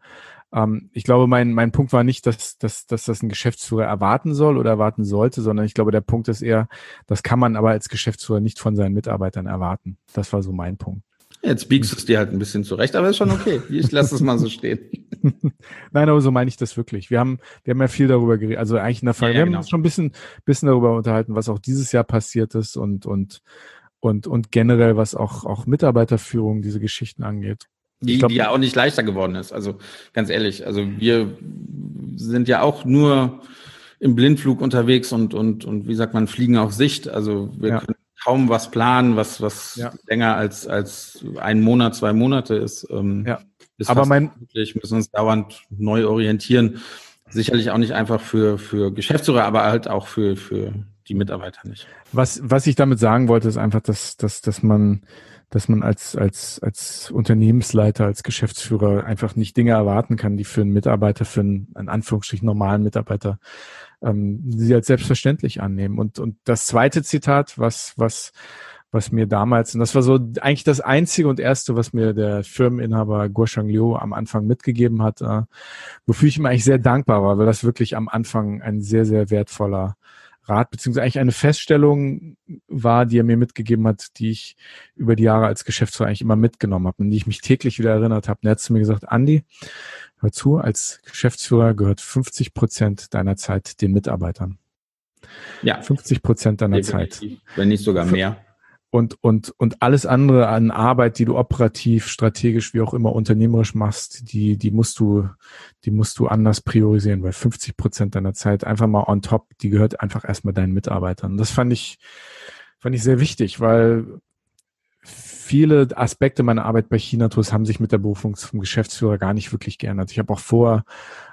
ähm, ich glaube, mein, mein Punkt war nicht, dass, dass, dass das ein Geschäftsführer erwarten soll oder erwarten sollte, sondern ich glaube, der Punkt ist eher, das kann man aber als Geschäftsführer nicht von seinen Mitarbeitern erwarten. Das war so mein Punkt. Jetzt biegst du es dir halt ein bisschen zurecht, aber ist schon okay. Ich lasse es mal so stehen. Nein, aber so meine ich das wirklich. Wir haben, wir haben ja viel darüber geredet. Also eigentlich in der Fall, ja, ja, wir genau. haben uns schon ein bisschen, bisschen darüber unterhalten, was auch dieses Jahr passiert ist und, und, und, und generell, was auch, auch Mitarbeiterführung, diese Geschichten angeht. Die, glaub, die ja auch nicht leichter geworden ist. Also ganz ehrlich, also wir sind ja auch nur im Blindflug unterwegs und, und, und wie sagt man, fliegen auf Sicht. Also wir ja. können kaum was planen, was, was ja. länger als, als ein Monat, zwei Monate ist. Ähm, ja. Ist Aber mein, möglich, müssen uns dauernd neu orientieren. Sicherlich auch nicht einfach für, für Geschäftsführer, aber halt auch für, für die Mitarbeiter nicht. Was, was ich damit sagen wollte, ist einfach, dass, dass, dass man, dass man als, als, als Unternehmensleiter, als Geschäftsführer einfach nicht Dinge erwarten kann, die für einen Mitarbeiter, für einen, in Anführungsstrichen normalen Mitarbeiter ähm, sie als selbstverständlich annehmen. Und, und das zweite Zitat, was, was, was mir damals, und das war so eigentlich das einzige und erste, was mir der Firmeninhaber Guoshang Liu am Anfang mitgegeben hat, äh, wofür ich ihm eigentlich sehr dankbar war, weil das wirklich am Anfang ein sehr, sehr wertvoller Rat, beziehungsweise eigentlich eine Feststellung war, die er mir mitgegeben hat, die ich über die Jahre als Geschäftsführer eigentlich immer mitgenommen habe und die ich mich täglich wieder erinnert habe. Und er hat zu mir gesagt, Andi, hör zu, als Geschäftsführer gehört 50 Prozent deiner Zeit den Mitarbeitern. Ja. 50 Prozent deiner Definitiv. Zeit. Wenn nicht sogar mehr und, und, und alles andere an Arbeit, die du operativ, strategisch, wie auch immer unternehmerisch machst, die, die musst du, die musst du anders priorisieren, weil 50 Prozent deiner Zeit einfach mal on top, die gehört einfach erstmal deinen Mitarbeitern. Das fand ich, fand ich sehr wichtig, weil viele Aspekte meiner Arbeit bei China Tours haben sich mit der Berufung zum Geschäftsführer gar nicht wirklich geändert. Ich habe auch vor,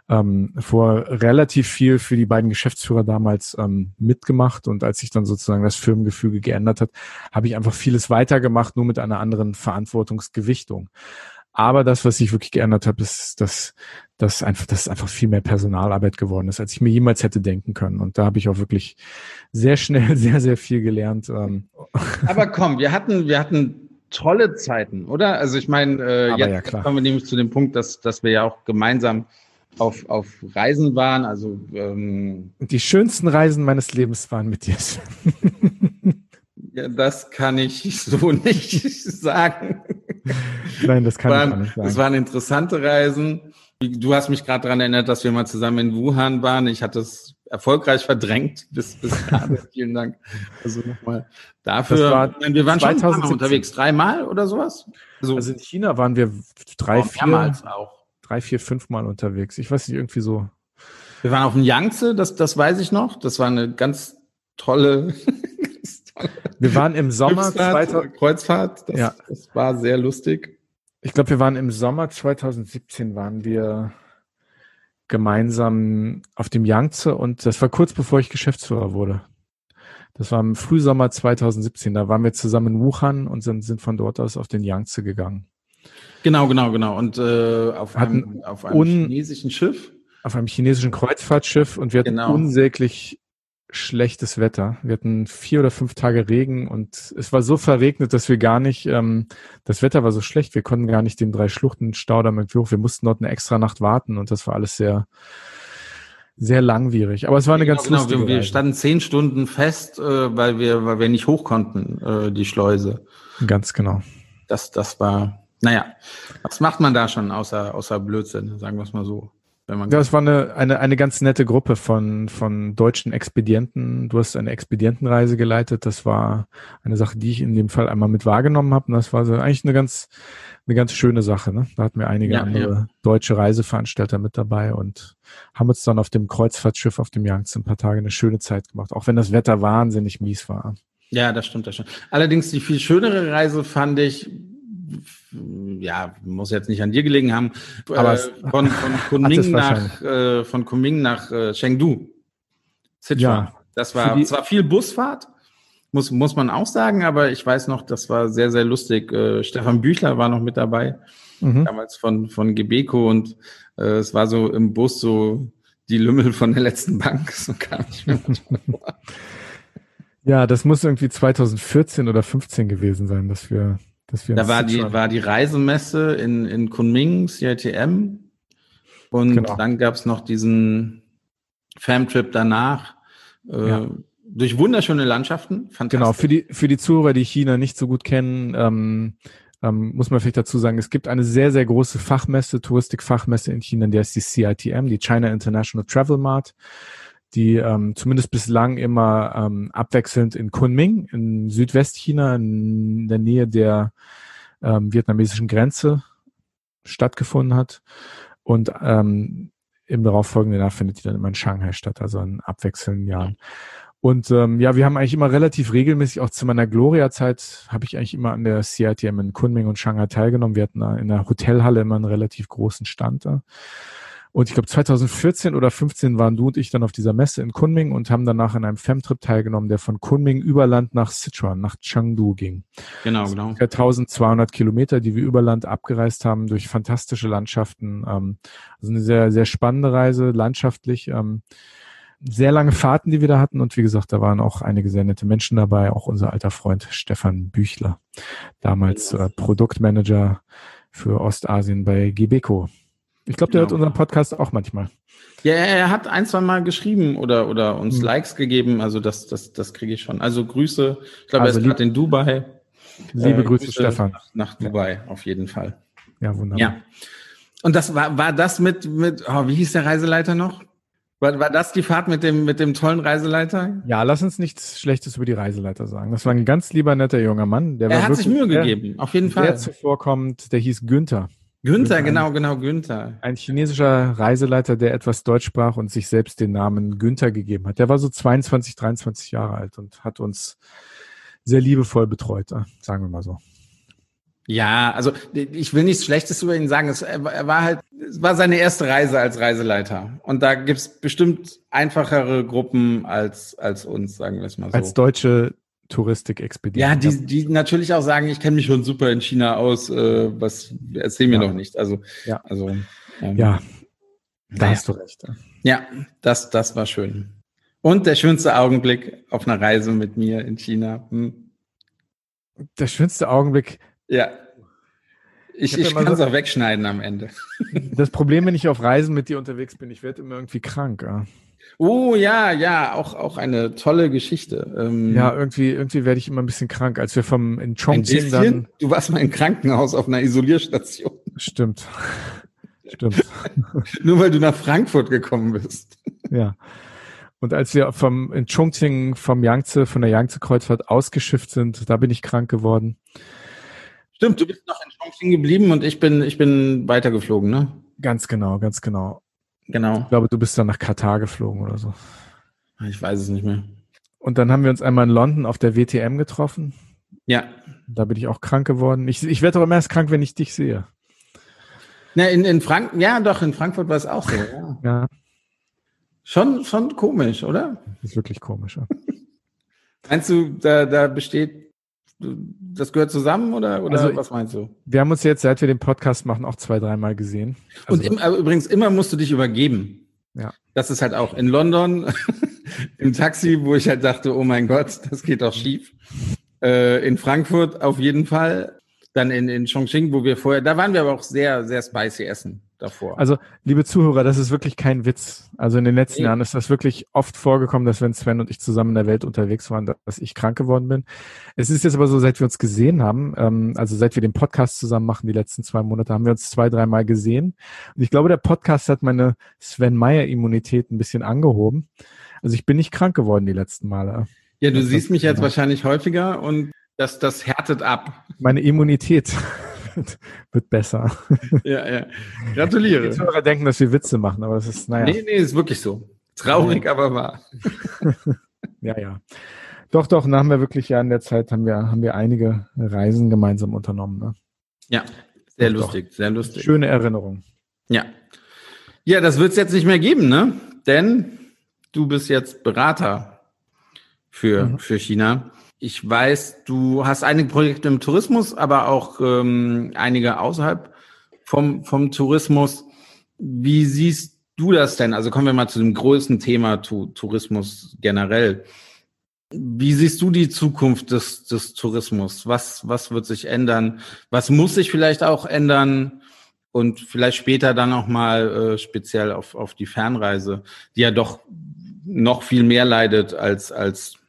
ähm, vor relativ viel für die beiden Geschäftsführer damals ähm, mitgemacht und als sich dann sozusagen das Firmengefüge geändert hat, habe ich einfach vieles weitergemacht, nur mit einer anderen Verantwortungsgewichtung. Aber das, was sich wirklich geändert hat, ist, dass, dass einfach, dass einfach viel mehr Personalarbeit geworden ist, als ich mir jemals hätte denken können. Und da habe ich auch wirklich sehr schnell sehr, sehr viel gelernt. Ähm. Aber komm, wir hatten, wir hatten tolle Zeiten, oder? Also ich meine, äh, jetzt ja, kommen wir nämlich zu dem Punkt, dass, dass wir ja auch gemeinsam auf, auf Reisen waren. Also ähm, die schönsten Reisen meines Lebens waren mit dir. ja, das kann ich so nicht sagen. Nein, das kann waren, ich nicht sagen. Es waren interessante Reisen. Du hast mich gerade daran erinnert, dass wir mal zusammen in Wuhan waren. Ich hatte es erfolgreich verdrängt bis, bis gerade. Vielen Dank. Also nochmal dafür. War wir waren 2017. schon mal unterwegs, dreimal oder sowas? Also, also in China waren wir drei, vier, auch. drei, vier, fünf Mal unterwegs. Ich weiß nicht, irgendwie so. Wir waren auf dem Yangtze, das, das weiß ich noch. Das war eine ganz tolle. wir waren im Sommer 2000, Kreuzfahrt. Das, ja. das war sehr lustig. Ich glaube, wir waren im Sommer 2017 waren wir gemeinsam auf dem Yangtze und das war kurz bevor ich Geschäftsführer wurde. Das war im Frühsommer 2017. Da waren wir zusammen in Wuhan und sind, sind von dort aus auf den Yangtze gegangen. Genau, genau, genau. Und äh, auf, einem, auf einem chinesischen Schiff. Auf einem chinesischen Kreuzfahrtschiff und wir hatten genau. unsäglich schlechtes Wetter. Wir hatten vier oder fünf Tage Regen und es war so verregnet, dass wir gar nicht, ähm, das Wetter war so schlecht, wir konnten gar nicht den drei Schluchten Staudamm hoch. Wir mussten dort eine extra Nacht warten und das war alles sehr, sehr langwierig. Aber es war eine genau, ganz genau. lustige Wir, wir standen zehn Stunden fest, äh, weil wir, weil wir nicht hoch konnten, äh, die Schleuse. Ganz genau. Das, das war, naja, was macht man da schon außer, außer Blödsinn, sagen wir es mal so. Wenn man ja, es war eine, eine, eine ganz nette Gruppe von, von deutschen Expedienten. Du hast eine Expedientenreise geleitet. Das war eine Sache, die ich in dem Fall einmal mit wahrgenommen habe. Und das war so eigentlich eine ganz, eine ganz schöne Sache. Ne? Da hatten wir einige ja, andere ja. deutsche Reiseveranstalter mit dabei und haben uns dann auf dem Kreuzfahrtschiff auf dem Yangtze ein paar Tage eine schöne Zeit gemacht, auch wenn das Wetter wahnsinnig mies war. Ja, das stimmt, das stimmt. Allerdings die viel schönere Reise fand ich ja, muss jetzt nicht an dir gelegen haben, aber äh, von, von Kunming nach, äh, von Kunming nach äh, Chengdu. Sichuan. Ja, das war zwar viel Busfahrt, muss, muss man auch sagen, aber ich weiß noch, das war sehr, sehr lustig. Äh, Stefan Büchler war noch mit dabei, mhm. damals von, von Gebeko und äh, es war so im Bus so die Lümmel von der letzten Bank. So kam ich mir. Ja, das muss irgendwie 2014 oder 15 gewesen sein, dass wir dass wir da war die, war die Reisemesse in, in Kunming, CITM. Und genau. dann gab es noch diesen Famtrip danach. Äh, ja. Durch wunderschöne Landschaften. Fantastisch. Genau, für die, für die Zuhörer, die China nicht so gut kennen, ähm, ähm, muss man vielleicht dazu sagen, es gibt eine sehr, sehr große Fachmesse, Touristikfachmesse in China, die heißt die CITM, die China International Travel Mart die ähm, zumindest bislang immer ähm, abwechselnd in Kunming in Südwestchina in der Nähe der ähm, vietnamesischen Grenze stattgefunden hat und ähm, im darauffolgenden Jahr findet die dann immer in Shanghai statt, also in abwechselnden Jahren. Und ähm, ja, wir haben eigentlich immer relativ regelmäßig, auch zu meiner Gloria-Zeit, habe ich eigentlich immer an der CITM in Kunming und Shanghai teilgenommen. Wir hatten in der Hotelhalle immer einen relativ großen Stand da. Und ich glaube 2014 oder 15 waren du und ich dann auf dieser Messe in Kunming und haben danach an einem Femtrip teilgenommen, der von Kunming über Land nach Sichuan, nach Chengdu ging. Genau, genau. 1200 Kilometer, die wir über Land abgereist haben durch fantastische Landschaften. Ähm, also eine sehr, sehr spannende Reise, landschaftlich. Ähm, sehr lange Fahrten, die wir da hatten. Und wie gesagt, da waren auch einige sehr nette Menschen dabei. Auch unser alter Freund Stefan Büchler, damals äh, Produktmanager für Ostasien bei Gibeco. Ich glaube, der genau. hört unseren Podcast auch manchmal. Ja, er hat ein, zwei Mal geschrieben oder, oder uns hm. Likes gegeben. Also das, das, das kriege ich schon. Also Grüße. Ich glaube, also er ist gerade in Dubai. Liebe äh, Grüße, Grüße, Stefan. Nach, nach Dubai, ja. auf jeden Fall. Ja, wunderbar. Ja. Und das war, war das mit, mit, oh, wie hieß der Reiseleiter noch? War, war das die Fahrt mit dem, mit dem tollen Reiseleiter? Ja, lass uns nichts Schlechtes über die Reiseleiter sagen. Das war ein ganz lieber, netter junger Mann. Der er hat sich Mühe gegeben, auf jeden Fall. Der zuvorkommt, der hieß Günther. Günther, Günther genau, genau, Günther. Ein chinesischer Reiseleiter, der etwas Deutsch sprach und sich selbst den Namen Günther gegeben hat. Der war so 22, 23 Jahre alt und hat uns sehr liebevoll betreut, sagen wir mal so. Ja, also ich will nichts Schlechtes über ihn sagen. Es, er war halt, es war seine erste Reise als Reiseleiter. Und da gibt's bestimmt einfachere Gruppen als, als uns, sagen wir es mal so. Als deutsche Touristikexpedition. Ja, die, die natürlich auch sagen, ich kenne mich schon super in China aus, äh, was erzähl mir ja. noch nicht. Also, ja, also, ähm, ja da naja. hast du recht. Ja, das, das war schön. Und der schönste Augenblick auf einer Reise mit mir in China. Hm. Der schönste Augenblick, ja. Ich, ich, ich kann es so, auch wegschneiden am Ende. Das Problem, wenn ich auf Reisen mit dir unterwegs bin, ich werde immer irgendwie krank. Ja. Oh ja, ja, auch, auch eine tolle Geschichte. Ähm, ja, irgendwie, irgendwie werde ich immer ein bisschen krank. Als wir vom in Chongqing dann. Du warst mal im Krankenhaus auf einer Isolierstation. Stimmt. Stimmt. Nur weil du nach Frankfurt gekommen bist. Ja. Und als wir vom in Chongqing vom Yangtze, von der Yangtze-Kreuzfahrt ausgeschifft sind, da bin ich krank geworden. Stimmt, du bist noch in Chongqing geblieben und ich bin, ich bin weitergeflogen, ne? Ganz genau, ganz genau. Genau. Ich glaube, du bist dann nach Katar geflogen oder so. Ich weiß es nicht mehr. Und dann haben wir uns einmal in London auf der WTM getroffen. Ja. Da bin ich auch krank geworden. Ich, ich werde immer erst krank, wenn ich dich sehe. Na, in, in Frank ja, doch, in Frankfurt war es auch so, ja. ja. Schon, schon komisch, oder? Das ist wirklich komisch, ja. Meinst du, da, da besteht das gehört zusammen oder, oder also, was meinst du? Wir haben uns jetzt, seit wir den Podcast machen, auch zwei, dreimal gesehen. Also, und im, übrigens, immer musst du dich übergeben. Ja. Das ist halt auch in London im Taxi, wo ich halt dachte, oh mein Gott, das geht doch schief. Äh, in Frankfurt auf jeden Fall. Dann in, in Chongqing, wo wir vorher, da waren wir aber auch sehr, sehr spicy essen davor. Also, liebe Zuhörer, das ist wirklich kein Witz. Also in den letzten nee. Jahren ist das wirklich oft vorgekommen, dass wenn Sven und ich zusammen in der Welt unterwegs waren, dass ich krank geworden bin. Es ist jetzt aber so, seit wir uns gesehen haben, ähm, also seit wir den Podcast zusammen machen, die letzten zwei Monate, haben wir uns zwei, dreimal gesehen. Und ich glaube, der Podcast hat meine Sven Meyer Immunität ein bisschen angehoben. Also ich bin nicht krank geworden die letzten Male. Ja, du das siehst mich jetzt genau. wahrscheinlich häufiger und das, das härtet ab. Meine Immunität. wird besser. Ja, ja. Gratuliere. Die Zuhörer denken, dass wir Witze machen, aber das ist, naja. Nee, nee, ist wirklich so. Traurig, aber wahr. ja, ja. Doch, doch, nach wir wirklich ja in der Zeit haben wir, haben wir einige Reisen gemeinsam unternommen. Ne? Ja, sehr doch, lustig, doch. sehr lustig. Schöne Erinnerung. Ja. Ja, das wird es jetzt nicht mehr geben, ne? Denn du bist jetzt Berater für, mhm. für China. Ich weiß, du hast einige Projekte im Tourismus, aber auch ähm, einige außerhalb vom, vom Tourismus. Wie siehst du das denn? Also kommen wir mal zu dem größten Thema tu Tourismus generell. Wie siehst du die Zukunft des, des Tourismus? Was, was wird sich ändern? Was muss sich vielleicht auch ändern? Und vielleicht später dann auch mal äh, speziell auf, auf die Fernreise, die ja doch noch viel mehr leidet als, als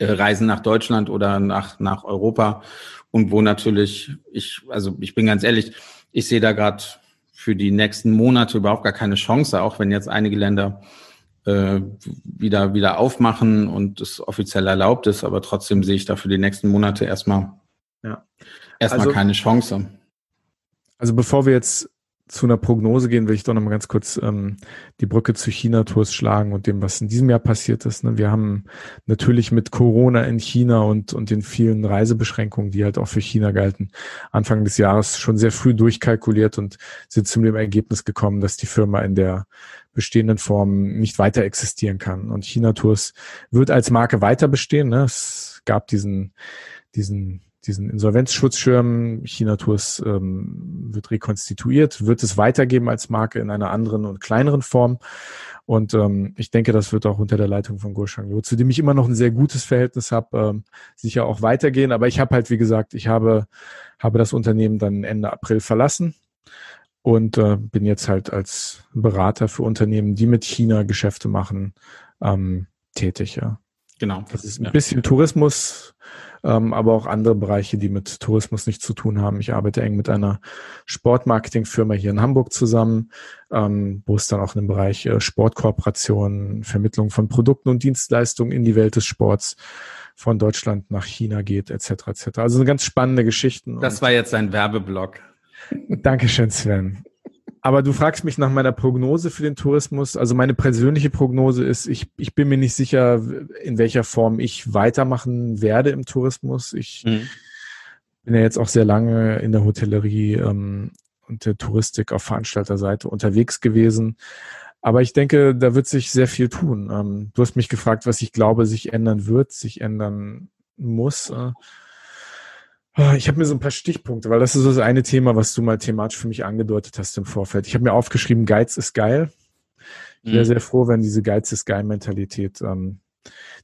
Reisen nach Deutschland oder nach, nach Europa und wo natürlich ich, also ich bin ganz ehrlich, ich sehe da gerade für die nächsten Monate überhaupt gar keine Chance, auch wenn jetzt einige Länder äh, wieder, wieder aufmachen und es offiziell erlaubt ist, aber trotzdem sehe ich da für die nächsten Monate erstmal, ja. erstmal also, keine Chance. Also bevor wir jetzt zu einer Prognose gehen, will ich doch noch mal ganz kurz ähm, die Brücke zu China-Tours schlagen und dem, was in diesem Jahr passiert ist. Ne? Wir haben natürlich mit Corona in China und, und den vielen Reisebeschränkungen, die halt auch für China galten, Anfang des Jahres schon sehr früh durchkalkuliert und sind zu dem Ergebnis gekommen, dass die Firma in der bestehenden Form nicht weiter existieren kann. Und China-Tours wird als Marke weiter bestehen. Ne? Es gab diesen, diesen diesen Insolvenzschutzschirm. China Tours ähm, wird rekonstituiert, wird es weitergeben als Marke in einer anderen und kleineren Form. Und ähm, ich denke, das wird auch unter der Leitung von Guoshang Liu, zu dem ich immer noch ein sehr gutes Verhältnis habe, ähm, sicher auch weitergehen. Aber ich habe halt, wie gesagt, ich habe, habe das Unternehmen dann Ende April verlassen und äh, bin jetzt halt als Berater für Unternehmen, die mit China Geschäfte machen, ähm, tätig. Ja. Genau. Das ist ein ja. bisschen Tourismus, ähm, aber auch andere Bereiche, die mit Tourismus nichts zu tun haben. Ich arbeite eng mit einer Sportmarketingfirma hier in Hamburg zusammen, ähm, wo es dann auch in dem Bereich äh, Sportkooperation, Vermittlung von Produkten und Dienstleistungen in die Welt des Sports von Deutschland nach China geht, etc. etc. Also eine ganz spannende Geschichten. Das war jetzt ein Werbeblock. Dankeschön, Sven. Aber du fragst mich nach meiner Prognose für den Tourismus. Also meine persönliche Prognose ist, ich, ich bin mir nicht sicher, in welcher Form ich weitermachen werde im Tourismus. Ich mhm. bin ja jetzt auch sehr lange in der Hotellerie ähm, und der Touristik auf Veranstalterseite unterwegs gewesen. Aber ich denke, da wird sich sehr viel tun. Ähm, du hast mich gefragt, was ich glaube, sich ändern wird, sich ändern muss. Äh, ich habe mir so ein paar Stichpunkte, weil das ist so das eine Thema, was du mal thematisch für mich angedeutet hast im Vorfeld. Ich habe mir aufgeschrieben, Geiz ist geil. Ich wäre mhm. sehr froh, wenn diese Geiz ist geil Mentalität, ähm,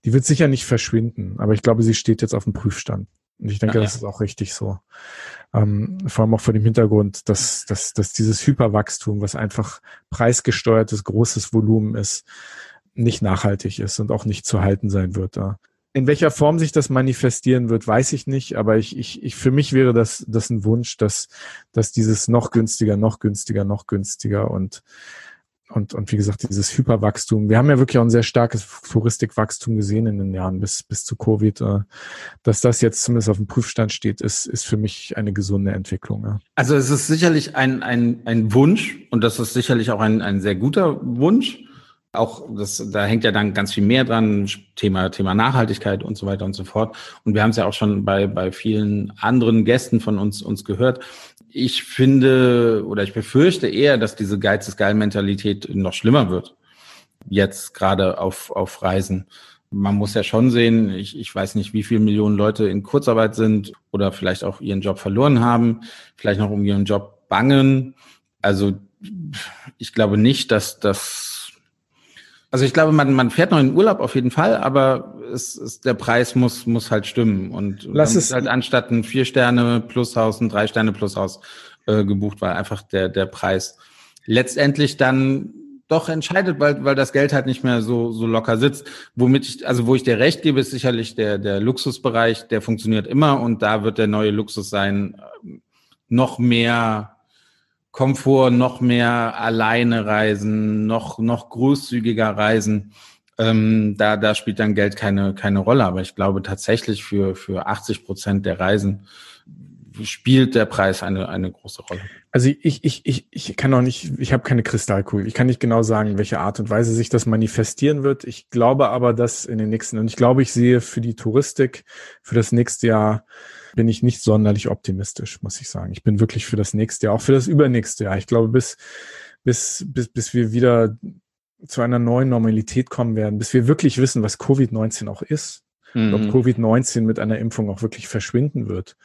die wird sicher nicht verschwinden, aber ich glaube, sie steht jetzt auf dem Prüfstand. Und ich denke, ja, das ist auch richtig so. Ähm, vor allem auch vor dem Hintergrund, dass, dass, dass dieses Hyperwachstum, was einfach preisgesteuertes, großes Volumen ist, nicht nachhaltig ist und auch nicht zu halten sein wird. Da. In welcher Form sich das manifestieren wird, weiß ich nicht, aber ich, ich, ich für mich wäre das, das ein Wunsch, dass, dass dieses noch günstiger, noch günstiger, noch günstiger und, und, und wie gesagt, dieses Hyperwachstum. Wir haben ja wirklich auch ein sehr starkes Touristikwachstum gesehen in den Jahren bis, bis zu Covid. Äh, dass das jetzt zumindest auf dem Prüfstand steht, ist, ist für mich eine gesunde Entwicklung. Ja. Also es ist sicherlich ein, ein, ein Wunsch und das ist sicherlich auch ein, ein sehr guter Wunsch auch das, da hängt ja dann ganz viel mehr dran, Thema, Thema Nachhaltigkeit und so weiter und so fort. Und wir haben es ja auch schon bei, bei vielen anderen Gästen von uns, uns gehört. Ich finde oder ich befürchte eher, dass diese Geiz ist geil Mentalität noch schlimmer wird. Jetzt gerade auf, auf Reisen. Man muss ja schon sehen, ich, ich weiß nicht, wie viele Millionen Leute in Kurzarbeit sind oder vielleicht auch ihren Job verloren haben, vielleicht noch um ihren Job bangen. Also ich glaube nicht, dass das also ich glaube, man, man fährt noch in Urlaub auf jeden Fall, aber es, es, der Preis muss, muss halt stimmen. Und Lass es halt anstatt ein vier Sterne plus Haus ein drei Sterne plus Haus äh, gebucht, weil einfach der, der Preis letztendlich dann doch entscheidet, weil, weil das Geld halt nicht mehr so, so locker sitzt. Womit ich, also wo ich dir recht gebe, ist sicherlich der, der Luxusbereich, der funktioniert immer und da wird der neue Luxus sein, äh, noch mehr Komfort, noch mehr alleine reisen, noch, noch großzügiger reisen. Ähm, da, da spielt dann Geld keine, keine Rolle. Aber ich glaube tatsächlich für, für 80 Prozent der Reisen spielt der Preis eine, eine große Rolle. Also ich, ich, ich, ich kann auch nicht, ich habe keine Kristallkugel. Ich kann nicht genau sagen, welche Art und Weise sich das manifestieren wird. Ich glaube aber, dass in den nächsten, und ich glaube, ich sehe für die Touristik für das nächste Jahr bin ich nicht sonderlich optimistisch, muss ich sagen. Ich bin wirklich für das nächste Jahr, auch für das übernächste Jahr. Ich glaube, bis, bis, bis, bis wir wieder zu einer neuen Normalität kommen werden, bis wir wirklich wissen, was Covid-19 auch ist, mhm. ob Covid-19 mit einer Impfung auch wirklich verschwinden wird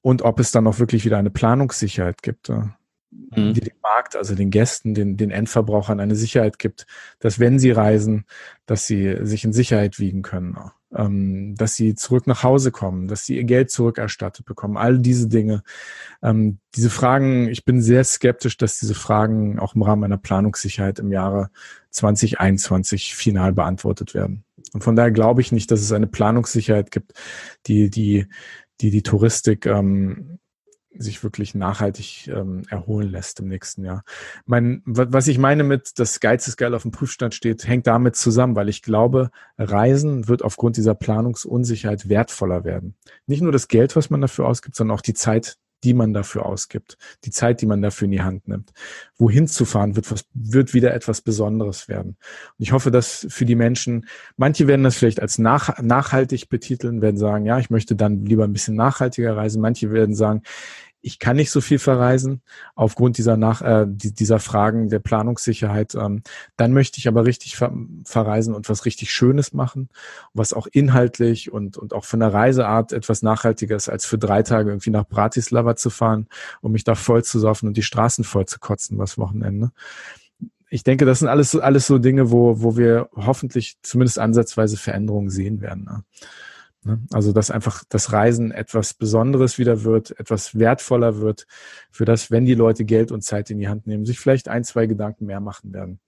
und ob es dann auch wirklich wieder eine Planungssicherheit gibt, mhm. die dem Markt, also den Gästen, den, den Endverbrauchern eine Sicherheit gibt, dass wenn sie reisen, dass sie sich in Sicherheit wiegen können ähm, dass sie zurück nach Hause kommen, dass sie ihr Geld zurückerstattet bekommen, all diese Dinge. Ähm, diese Fragen, ich bin sehr skeptisch, dass diese Fragen auch im Rahmen einer Planungssicherheit im Jahre 2021 final beantwortet werden. Und von daher glaube ich nicht, dass es eine Planungssicherheit gibt, die die die, die Touristik ähm, sich wirklich nachhaltig ähm, erholen lässt im nächsten Jahr. Mein, was ich meine mit, dass Geiz ist geil auf dem Prüfstand steht, hängt damit zusammen, weil ich glaube, Reisen wird aufgrund dieser Planungsunsicherheit wertvoller werden. Nicht nur das Geld, was man dafür ausgibt, sondern auch die Zeit, die man dafür ausgibt, die Zeit, die man dafür in die Hand nimmt. Wohin zu fahren, wird, was, wird wieder etwas Besonderes werden. Und ich hoffe, dass für die Menschen, manche werden das vielleicht als nach, nachhaltig betiteln, werden sagen, ja, ich möchte dann lieber ein bisschen nachhaltiger reisen. Manche werden sagen, ich kann nicht so viel verreisen aufgrund dieser nach äh, dieser Fragen der Planungssicherheit. Ähm, dann möchte ich aber richtig ver verreisen und was richtig Schönes machen, was auch inhaltlich und und auch von der Reiseart etwas nachhaltiger ist, als für drei Tage irgendwie nach Bratislava zu fahren, um mich da voll zu saufen und die Straßen voll zu kotzen, was Wochenende. Ich denke, das sind alles alles so Dinge, wo wo wir hoffentlich zumindest ansatzweise Veränderungen sehen werden. Ne? Ne? Also, dass einfach das Reisen etwas Besonderes wieder wird, etwas wertvoller wird, für das, wenn die Leute Geld und Zeit in die Hand nehmen, sich vielleicht ein, zwei Gedanken mehr machen werden.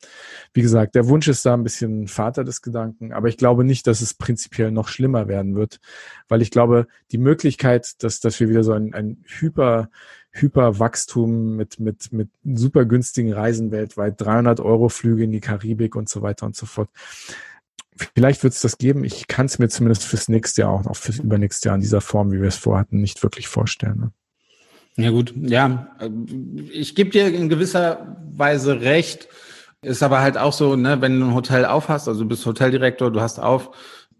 Wie gesagt, der Wunsch ist da ein bisschen Vater des Gedanken, aber ich glaube nicht, dass es prinzipiell noch schlimmer werden wird, weil ich glaube, die Möglichkeit, dass, dass wir wieder so ein, ein Hyper, Hyperwachstum mit, mit, mit super günstigen Reisen weltweit, 300 Euro Flüge in die Karibik und so weiter und so fort, Vielleicht wird es das geben. Ich kann es mir zumindest fürs nächste Jahr auch noch fürs übernächste Jahr in dieser Form, wie wir es vorhatten, nicht wirklich vorstellen. Ne? Ja gut, ja, ich gebe dir in gewisser Weise recht. Ist aber halt auch so, ne, wenn du ein Hotel aufhast, also du bist Hoteldirektor, du hast auf,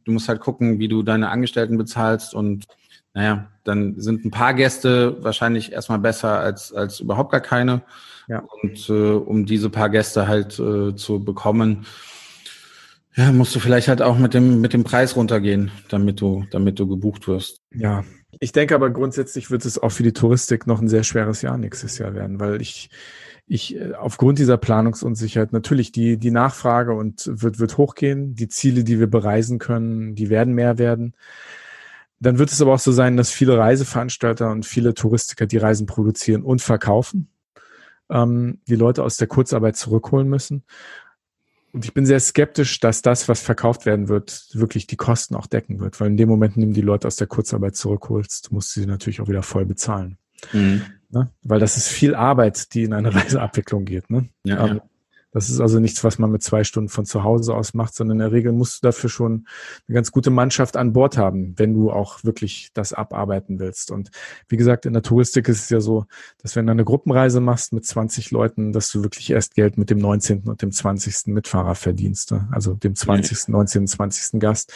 du musst halt gucken, wie du deine Angestellten bezahlst und naja, dann sind ein paar Gäste wahrscheinlich erstmal besser als, als überhaupt gar keine. Ja. Und äh, um diese paar Gäste halt äh, zu bekommen, ja, musst du vielleicht halt auch mit dem, mit dem Preis runtergehen, damit du, damit du gebucht wirst. Ja. Ich denke aber grundsätzlich wird es auch für die Touristik noch ein sehr schweres Jahr nächstes Jahr werden, weil ich, ich äh, aufgrund dieser Planungsunsicherheit natürlich die, die Nachfrage und wird, wird hochgehen. Die Ziele, die wir bereisen können, die werden mehr werden. Dann wird es aber auch so sein, dass viele Reiseveranstalter und viele Touristiker die Reisen produzieren und verkaufen, ähm, die Leute aus der Kurzarbeit zurückholen müssen. Und ich bin sehr skeptisch, dass das, was verkauft werden wird, wirklich die Kosten auch decken wird. Weil in dem Moment, in dem die Leute aus der Kurzarbeit zurückholst, musst du sie natürlich auch wieder voll bezahlen. Mhm. Ne? Weil das ist viel Arbeit, die in eine Reiseabwicklung geht. Ne? Ja, ähm, ja. Das ist also nichts, was man mit zwei Stunden von zu Hause aus macht, sondern in der Regel musst du dafür schon eine ganz gute Mannschaft an Bord haben, wenn du auch wirklich das abarbeiten willst. Und wie gesagt, in der Touristik ist es ja so, dass wenn du eine Gruppenreise machst mit 20 Leuten, dass du wirklich erst Geld mit dem 19. und dem 20. Mitfahrer verdienst. Ne? Also dem 20., 19., 20. Gast.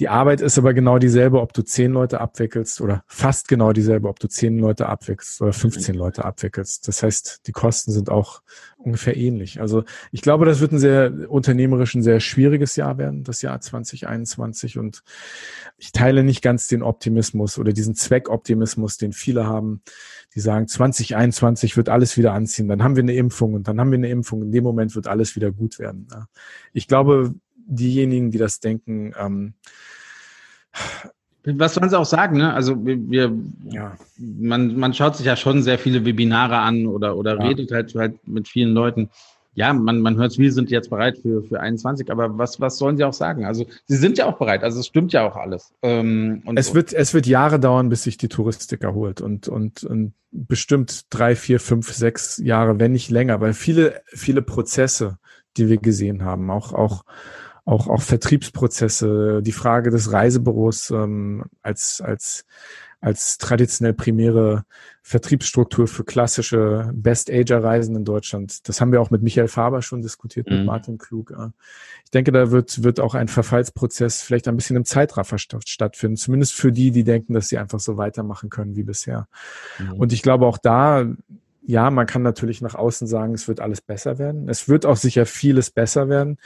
Die Arbeit ist aber genau dieselbe, ob du zehn Leute abwickelst oder fast genau dieselbe, ob du zehn Leute abwickelst oder 15 Leute abwickelst. Das heißt, die Kosten sind auch ungefähr ähnlich. Also ich glaube, das wird ein sehr unternehmerisch ein sehr schwieriges Jahr werden, das Jahr 2021. Und ich teile nicht ganz den Optimismus oder diesen Zweckoptimismus, den viele haben, die sagen, 2021 wird alles wieder anziehen, dann haben wir eine Impfung und dann haben wir eine Impfung, in dem Moment wird alles wieder gut werden. Ich glaube, diejenigen, die das denken, ähm, was sollen sie auch sagen, ne? Also wir, wir ja. man, man schaut sich ja schon sehr viele Webinare an oder, oder ja. redet halt, halt mit vielen Leuten. Ja, man, man hört, wir sind jetzt bereit für, für 21, aber was, was sollen sie auch sagen? Also sie sind ja auch bereit, also es stimmt ja auch alles. Ähm, und es, wird, es wird Jahre dauern, bis sich die Touristik erholt und, und, und bestimmt drei, vier, fünf, sechs Jahre, wenn nicht länger, weil viele, viele Prozesse, die wir gesehen haben, auch, auch auch, auch Vertriebsprozesse, die Frage des Reisebüros ähm, als, als, als traditionell primäre Vertriebsstruktur für klassische Best-Ager-Reisen in Deutschland. Das haben wir auch mit Michael Faber schon diskutiert, mhm. mit Martin Klug. Ich denke, da wird, wird auch ein Verfallsprozess vielleicht ein bisschen im Zeitraffer stattfinden, zumindest für die, die denken, dass sie einfach so weitermachen können wie bisher. Mhm. Und ich glaube, auch da ja, man kann natürlich nach außen sagen, es wird alles besser werden. Es wird auch sicher vieles besser werden.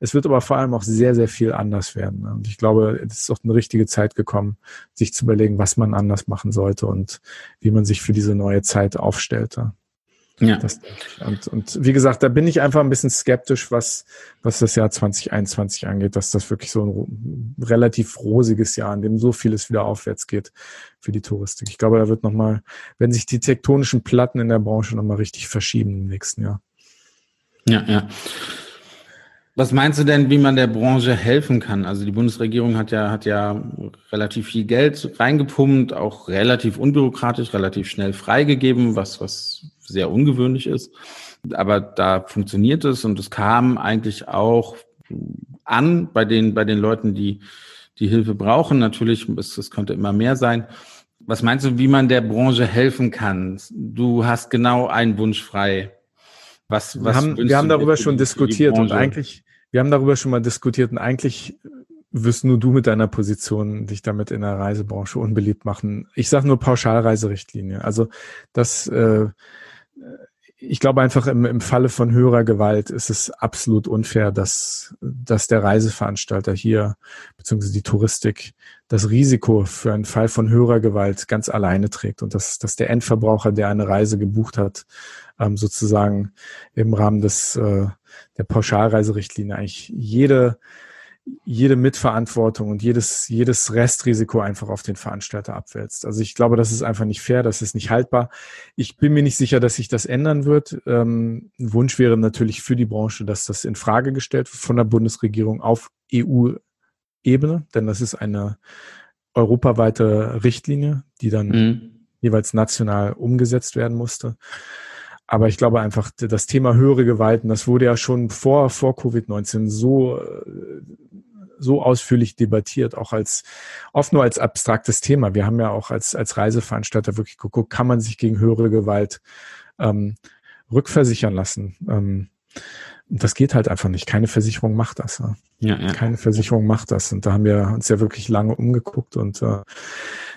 Es wird aber vor allem auch sehr, sehr viel anders werden. Und ich glaube, es ist auch eine richtige Zeit gekommen, sich zu überlegen, was man anders machen sollte und wie man sich für diese neue Zeit aufstellte. Ja. Das, und, und wie gesagt, da bin ich einfach ein bisschen skeptisch, was, was das Jahr 2021 angeht, dass das wirklich so ein relativ rosiges Jahr, in dem so vieles wieder aufwärts geht für die Touristik. Ich glaube, da wird nochmal, wenn sich die tektonischen Platten in der Branche nochmal richtig verschieben im nächsten Jahr. Ja, ja. Was meinst du denn, wie man der Branche helfen kann? Also die Bundesregierung hat ja, hat ja relativ viel Geld reingepumpt, auch relativ unbürokratisch, relativ schnell freigegeben, was, was sehr ungewöhnlich ist. Aber da funktioniert es und es kam eigentlich auch an bei den, bei den Leuten, die die Hilfe brauchen. Natürlich, es, es könnte immer mehr sein. Was meinst du, wie man der Branche helfen kann? Du hast genau einen Wunsch frei. Was, was wir haben, wir haben darüber schon diskutiert und eigentlich, wir haben darüber schon mal diskutiert und eigentlich wirst nur du mit deiner Position dich damit in der Reisebranche unbeliebt machen. Ich sage nur Pauschalreiserichtlinie. Also das äh, ich glaube einfach im, im Falle von höherer Gewalt ist es absolut unfair, dass, dass der Reiseveranstalter hier beziehungsweise die Touristik das Risiko für einen Fall von höherer Gewalt ganz alleine trägt und dass, dass der Endverbraucher, der eine Reise gebucht hat, ähm, sozusagen im Rahmen des äh, der Pauschalreiserichtlinie eigentlich jede jede Mitverantwortung und jedes, jedes Restrisiko einfach auf den Veranstalter abwälzt. Also ich glaube, das ist einfach nicht fair, das ist nicht haltbar. Ich bin mir nicht sicher, dass sich das ändern wird. Ähm, ein Wunsch wäre natürlich für die Branche, dass das in Frage gestellt wird von der Bundesregierung auf EU-Ebene, denn das ist eine europaweite Richtlinie, die dann mhm. jeweils national umgesetzt werden musste. Aber ich glaube einfach, das Thema höhere Gewalten, das wurde ja schon vor, vor Covid-19 so, so ausführlich debattiert, auch als, oft nur als abstraktes Thema. Wir haben ja auch als, als Reiseveranstalter wirklich geguckt, kann man sich gegen höhere Gewalt ähm, rückversichern lassen? Ähm, das geht halt einfach nicht. Keine Versicherung macht das. Ja. Ja, ja. Keine Versicherung macht das. Und da haben wir uns ja wirklich lange umgeguckt und äh,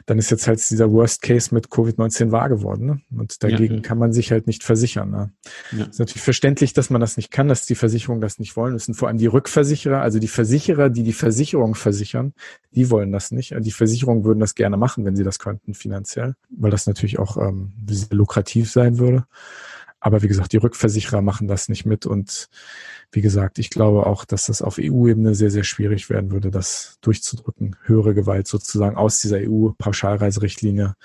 dann ist jetzt halt dieser Worst Case mit Covid-19 wahr geworden. Ne? Und dagegen ja. kann man sich halt nicht versichern. Ne? Ja. Ist natürlich verständlich, dass man das nicht kann, dass die Versicherungen das nicht wollen. Das sind vor allem die Rückversicherer, also die Versicherer, die die Versicherung versichern, die wollen das nicht. Die Versicherungen würden das gerne machen, wenn sie das könnten finanziell, weil das natürlich auch ähm, sehr lukrativ sein würde. Aber wie gesagt, die Rückversicherer machen das nicht mit. Und wie gesagt, ich glaube auch, dass das auf EU-Ebene sehr, sehr schwierig werden würde, das durchzudrücken, höhere Gewalt sozusagen aus dieser EU-Pauschalreiserichtlinie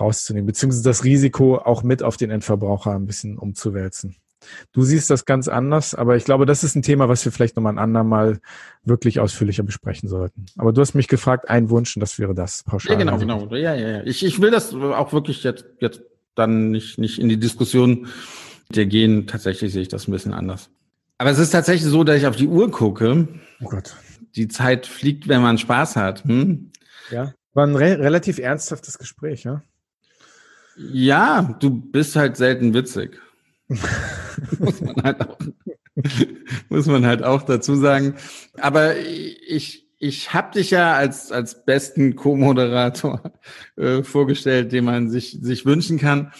rauszunehmen, beziehungsweise das Risiko auch mit auf den Endverbraucher ein bisschen umzuwälzen. Du siehst das ganz anders, aber ich glaube, das ist ein Thema, was wir vielleicht nochmal ein andermal wirklich ausführlicher besprechen sollten. Aber du hast mich gefragt, ein Wunsch und das wäre das pauschal. Ja, genau, genau. Ja, ja, ja. Ich, ich will das auch wirklich jetzt, jetzt dann nicht, nicht in die Diskussion mit dir gehen. Tatsächlich sehe ich das ein bisschen anders. Aber es ist tatsächlich so, dass ich auf die Uhr gucke. Oh Gott. Die Zeit fliegt, wenn man Spaß hat. Hm? Ja. War ein re relativ ernsthaftes Gespräch, ja? Ja, du bist halt selten witzig. muss, man halt auch, muss man halt auch dazu sagen. Aber ich, ich habe dich ja als, als besten Co-Moderator äh, vorgestellt, den man sich, sich wünschen kann.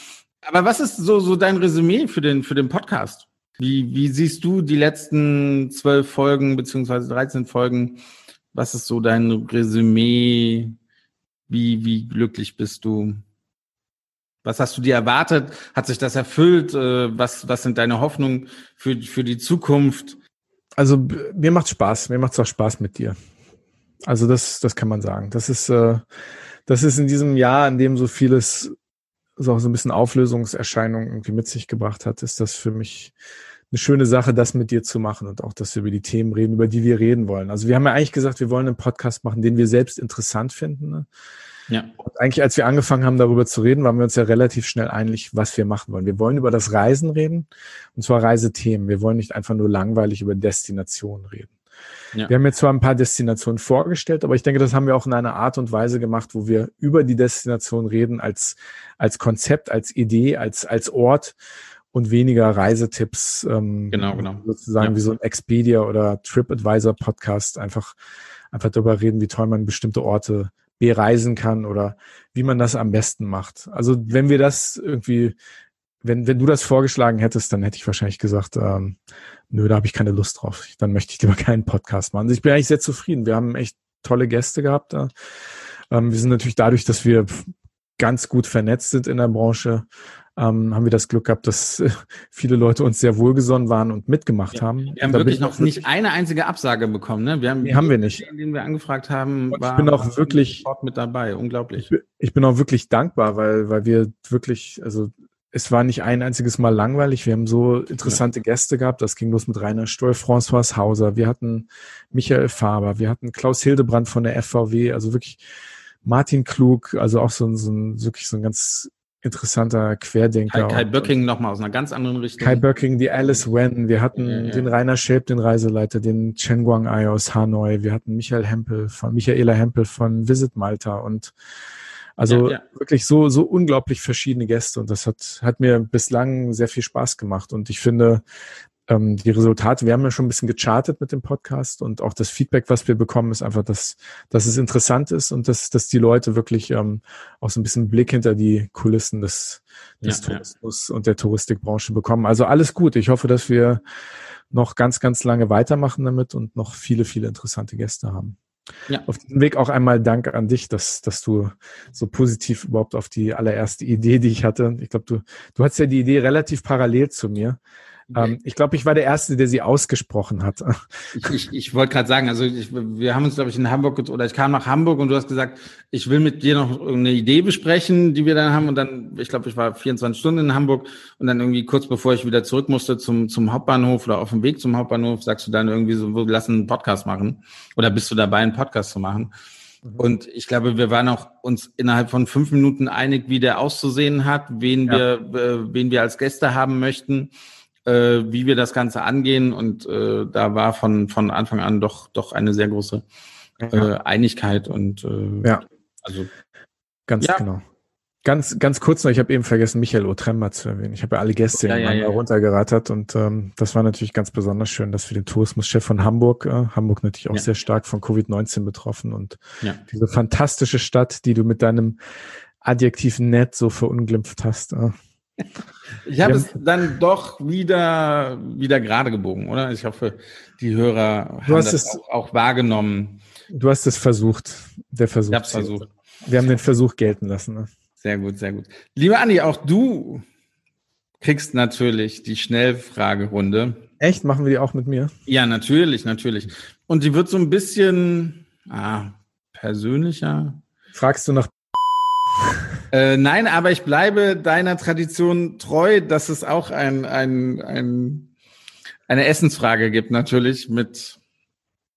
Aber was ist so, so dein Resümee für den, für den Podcast? Wie, wie siehst du die letzten zwölf Folgen beziehungsweise 13 Folgen? Was ist so dein Resümee? Wie, wie glücklich bist du? Was hast du dir erwartet? Hat sich das erfüllt? Äh, was, was sind deine Hoffnungen für, für die Zukunft? Also mir macht Spaß. Mir macht es auch Spaß mit dir. Also das, das kann man sagen. Das ist, äh, das ist in diesem Jahr, in dem so vieles so, so ein bisschen Auflösungserscheinungen irgendwie mit sich gebracht hat, ist das für mich eine schöne Sache, das mit dir zu machen und auch, dass wir über die Themen reden, über die wir reden wollen. Also wir haben ja eigentlich gesagt, wir wollen einen Podcast machen, den wir selbst interessant finden. Ne? Ja. Und eigentlich, als wir angefangen haben, darüber zu reden, waren wir uns ja relativ schnell einig, was wir machen wollen. Wir wollen über das Reisen reden, und zwar Reisethemen. Wir wollen nicht einfach nur langweilig über Destinationen reden. Ja. Wir haben jetzt zwar ein paar Destinationen vorgestellt, aber ich denke, das haben wir auch in einer Art und Weise gemacht, wo wir über die Destination reden als, als Konzept, als Idee, als, als Ort und weniger Reisetipps. Ähm, genau, genau. Sozusagen ja. wie so ein Expedia oder TripAdvisor Podcast einfach, einfach darüber reden, wie toll man bestimmte Orte bereisen kann oder wie man das am besten macht. Also wenn wir das irgendwie wenn, wenn du das vorgeschlagen hättest, dann hätte ich wahrscheinlich gesagt, ähm, nö, da habe ich keine Lust drauf. Dann möchte ich lieber keinen Podcast machen. Also ich bin eigentlich sehr zufrieden. Wir haben echt tolle Gäste gehabt da. Ähm, wir sind natürlich dadurch, dass wir ganz gut vernetzt sind in der Branche, ähm, haben wir das Glück gehabt, dass äh, viele Leute uns sehr wohlgesonnen waren und mitgemacht ja, haben. Wir haben wirklich noch nicht eine einzige Absage bekommen. Ne? Wir haben, nee, haben wir nicht. Den wir angefragt haben, war, ich bin auch wirklich mit dabei. Unglaublich. Ich, ich bin auch wirklich dankbar, weil weil wir wirklich, also es war nicht ein einziges Mal langweilig. Wir haben so interessante ja. Gäste gehabt. Das ging los mit Rainer Stoll, François Hauser. Wir hatten Michael Faber. Wir hatten Klaus Hildebrand von der FVW. Also wirklich Martin Klug. Also auch so ein, so ein wirklich so ein ganz interessanter Querdenker. Kai, Kai Böcking nochmal aus einer ganz anderen Richtung. Kai Böcking, die Alice Wen. Wir hatten ja, ja. den Rainer Schelp, den Reiseleiter, den Chen Guang Ai aus Hanoi. Wir hatten Michael Hempel von, Michaela Hempel von Visit Malta und also ja, ja. wirklich so, so unglaublich verschiedene Gäste und das hat, hat mir bislang sehr viel Spaß gemacht und ich finde, ähm, die Resultate, wir haben ja schon ein bisschen gechartet mit dem Podcast und auch das Feedback, was wir bekommen, ist einfach, dass, dass es interessant ist und dass, dass die Leute wirklich ähm, auch so ein bisschen Blick hinter die Kulissen des, des ja, Tourismus und der Touristikbranche bekommen. Also alles gut. Ich hoffe, dass wir noch ganz, ganz lange weitermachen damit und noch viele, viele interessante Gäste haben. Ja. Auf diesem Weg auch einmal Dank an dich, dass, dass du so positiv überhaupt auf die allererste Idee, die ich hatte. Ich glaube, du, du hattest ja die Idee relativ parallel zu mir. Ähm, ich glaube, ich war der Erste, der sie ausgesprochen hat. Ich, ich, ich wollte gerade sagen, also ich, wir haben uns, glaube ich, in Hamburg oder ich kam nach Hamburg und du hast gesagt, ich will mit dir noch eine Idee besprechen, die wir dann haben. Und dann, ich glaube, ich war 24 Stunden in Hamburg und dann irgendwie kurz bevor ich wieder zurück musste zum, zum Hauptbahnhof oder auf dem Weg zum Hauptbahnhof, sagst du dann irgendwie so, wir lassen einen Podcast machen. Oder bist du dabei, einen Podcast zu machen? Mhm. Und ich glaube, wir waren auch uns innerhalb von fünf Minuten einig, wie der auszusehen hat, wen ja. wir, äh, wen wir als Gäste haben möchten äh, wie wir das Ganze angehen. Und äh, da war von, von Anfang an doch, doch eine sehr große äh, Einigkeit. Und äh, ja, also ganz ja. genau. Ganz, ganz kurz noch, ich habe eben vergessen, Michael Otremba zu erwähnen. Ich habe ja alle Gäste ja, ja, ja, runtergerattert und ähm, das war natürlich ganz besonders schön, dass wir den Tourismuschef von Hamburg, äh, Hamburg natürlich auch ja. sehr stark von Covid-19 betroffen und diese fantastische Stadt, die du mit deinem Adjektiv nett so verunglimpft hast. Äh, ich habe es dann doch wieder, wieder gerade gebogen, oder? Ich hoffe, die Hörer du haben das es, auch, auch, wahrgenommen. Du hast es versucht. Der Versuch. Ich versucht. Wir haben den Versuch gelten lassen. Ne? Sehr gut, sehr gut. Lieber Andi, auch du kriegst natürlich die Schnellfragerunde. Echt? Machen wir die auch mit mir? Ja, natürlich, natürlich. Und die wird so ein bisschen ah, persönlicher. Fragst du nach äh, nein, aber ich bleibe deiner Tradition treu, dass es auch ein, ein, ein, eine Essensfrage gibt, natürlich mit,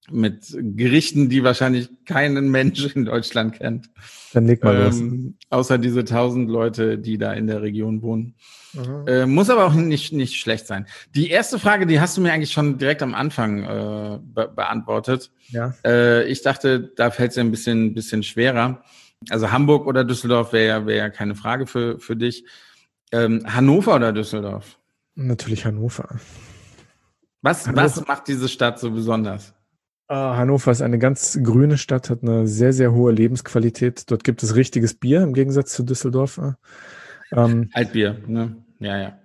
mit Gerichten, die wahrscheinlich keinen Mensch in Deutschland kennt. Dann leg mal ähm, los. Außer diese tausend Leute, die da in der Region wohnen. Äh, muss aber auch nicht, nicht schlecht sein. Die erste Frage, die hast du mir eigentlich schon direkt am Anfang äh, be beantwortet. Ja. Äh, ich dachte, da fällt es ein bisschen, bisschen schwerer. Also Hamburg oder Düsseldorf wäre ja, wär ja keine Frage für, für dich. Ähm, Hannover oder Düsseldorf? Natürlich Hannover. Was, Hannover. was macht diese Stadt so besonders? Uh, Hannover ist eine ganz grüne Stadt, hat eine sehr, sehr hohe Lebensqualität. Dort gibt es richtiges Bier im Gegensatz zu Düsseldorf. Ähm, Altbier, ne? Ja, ja.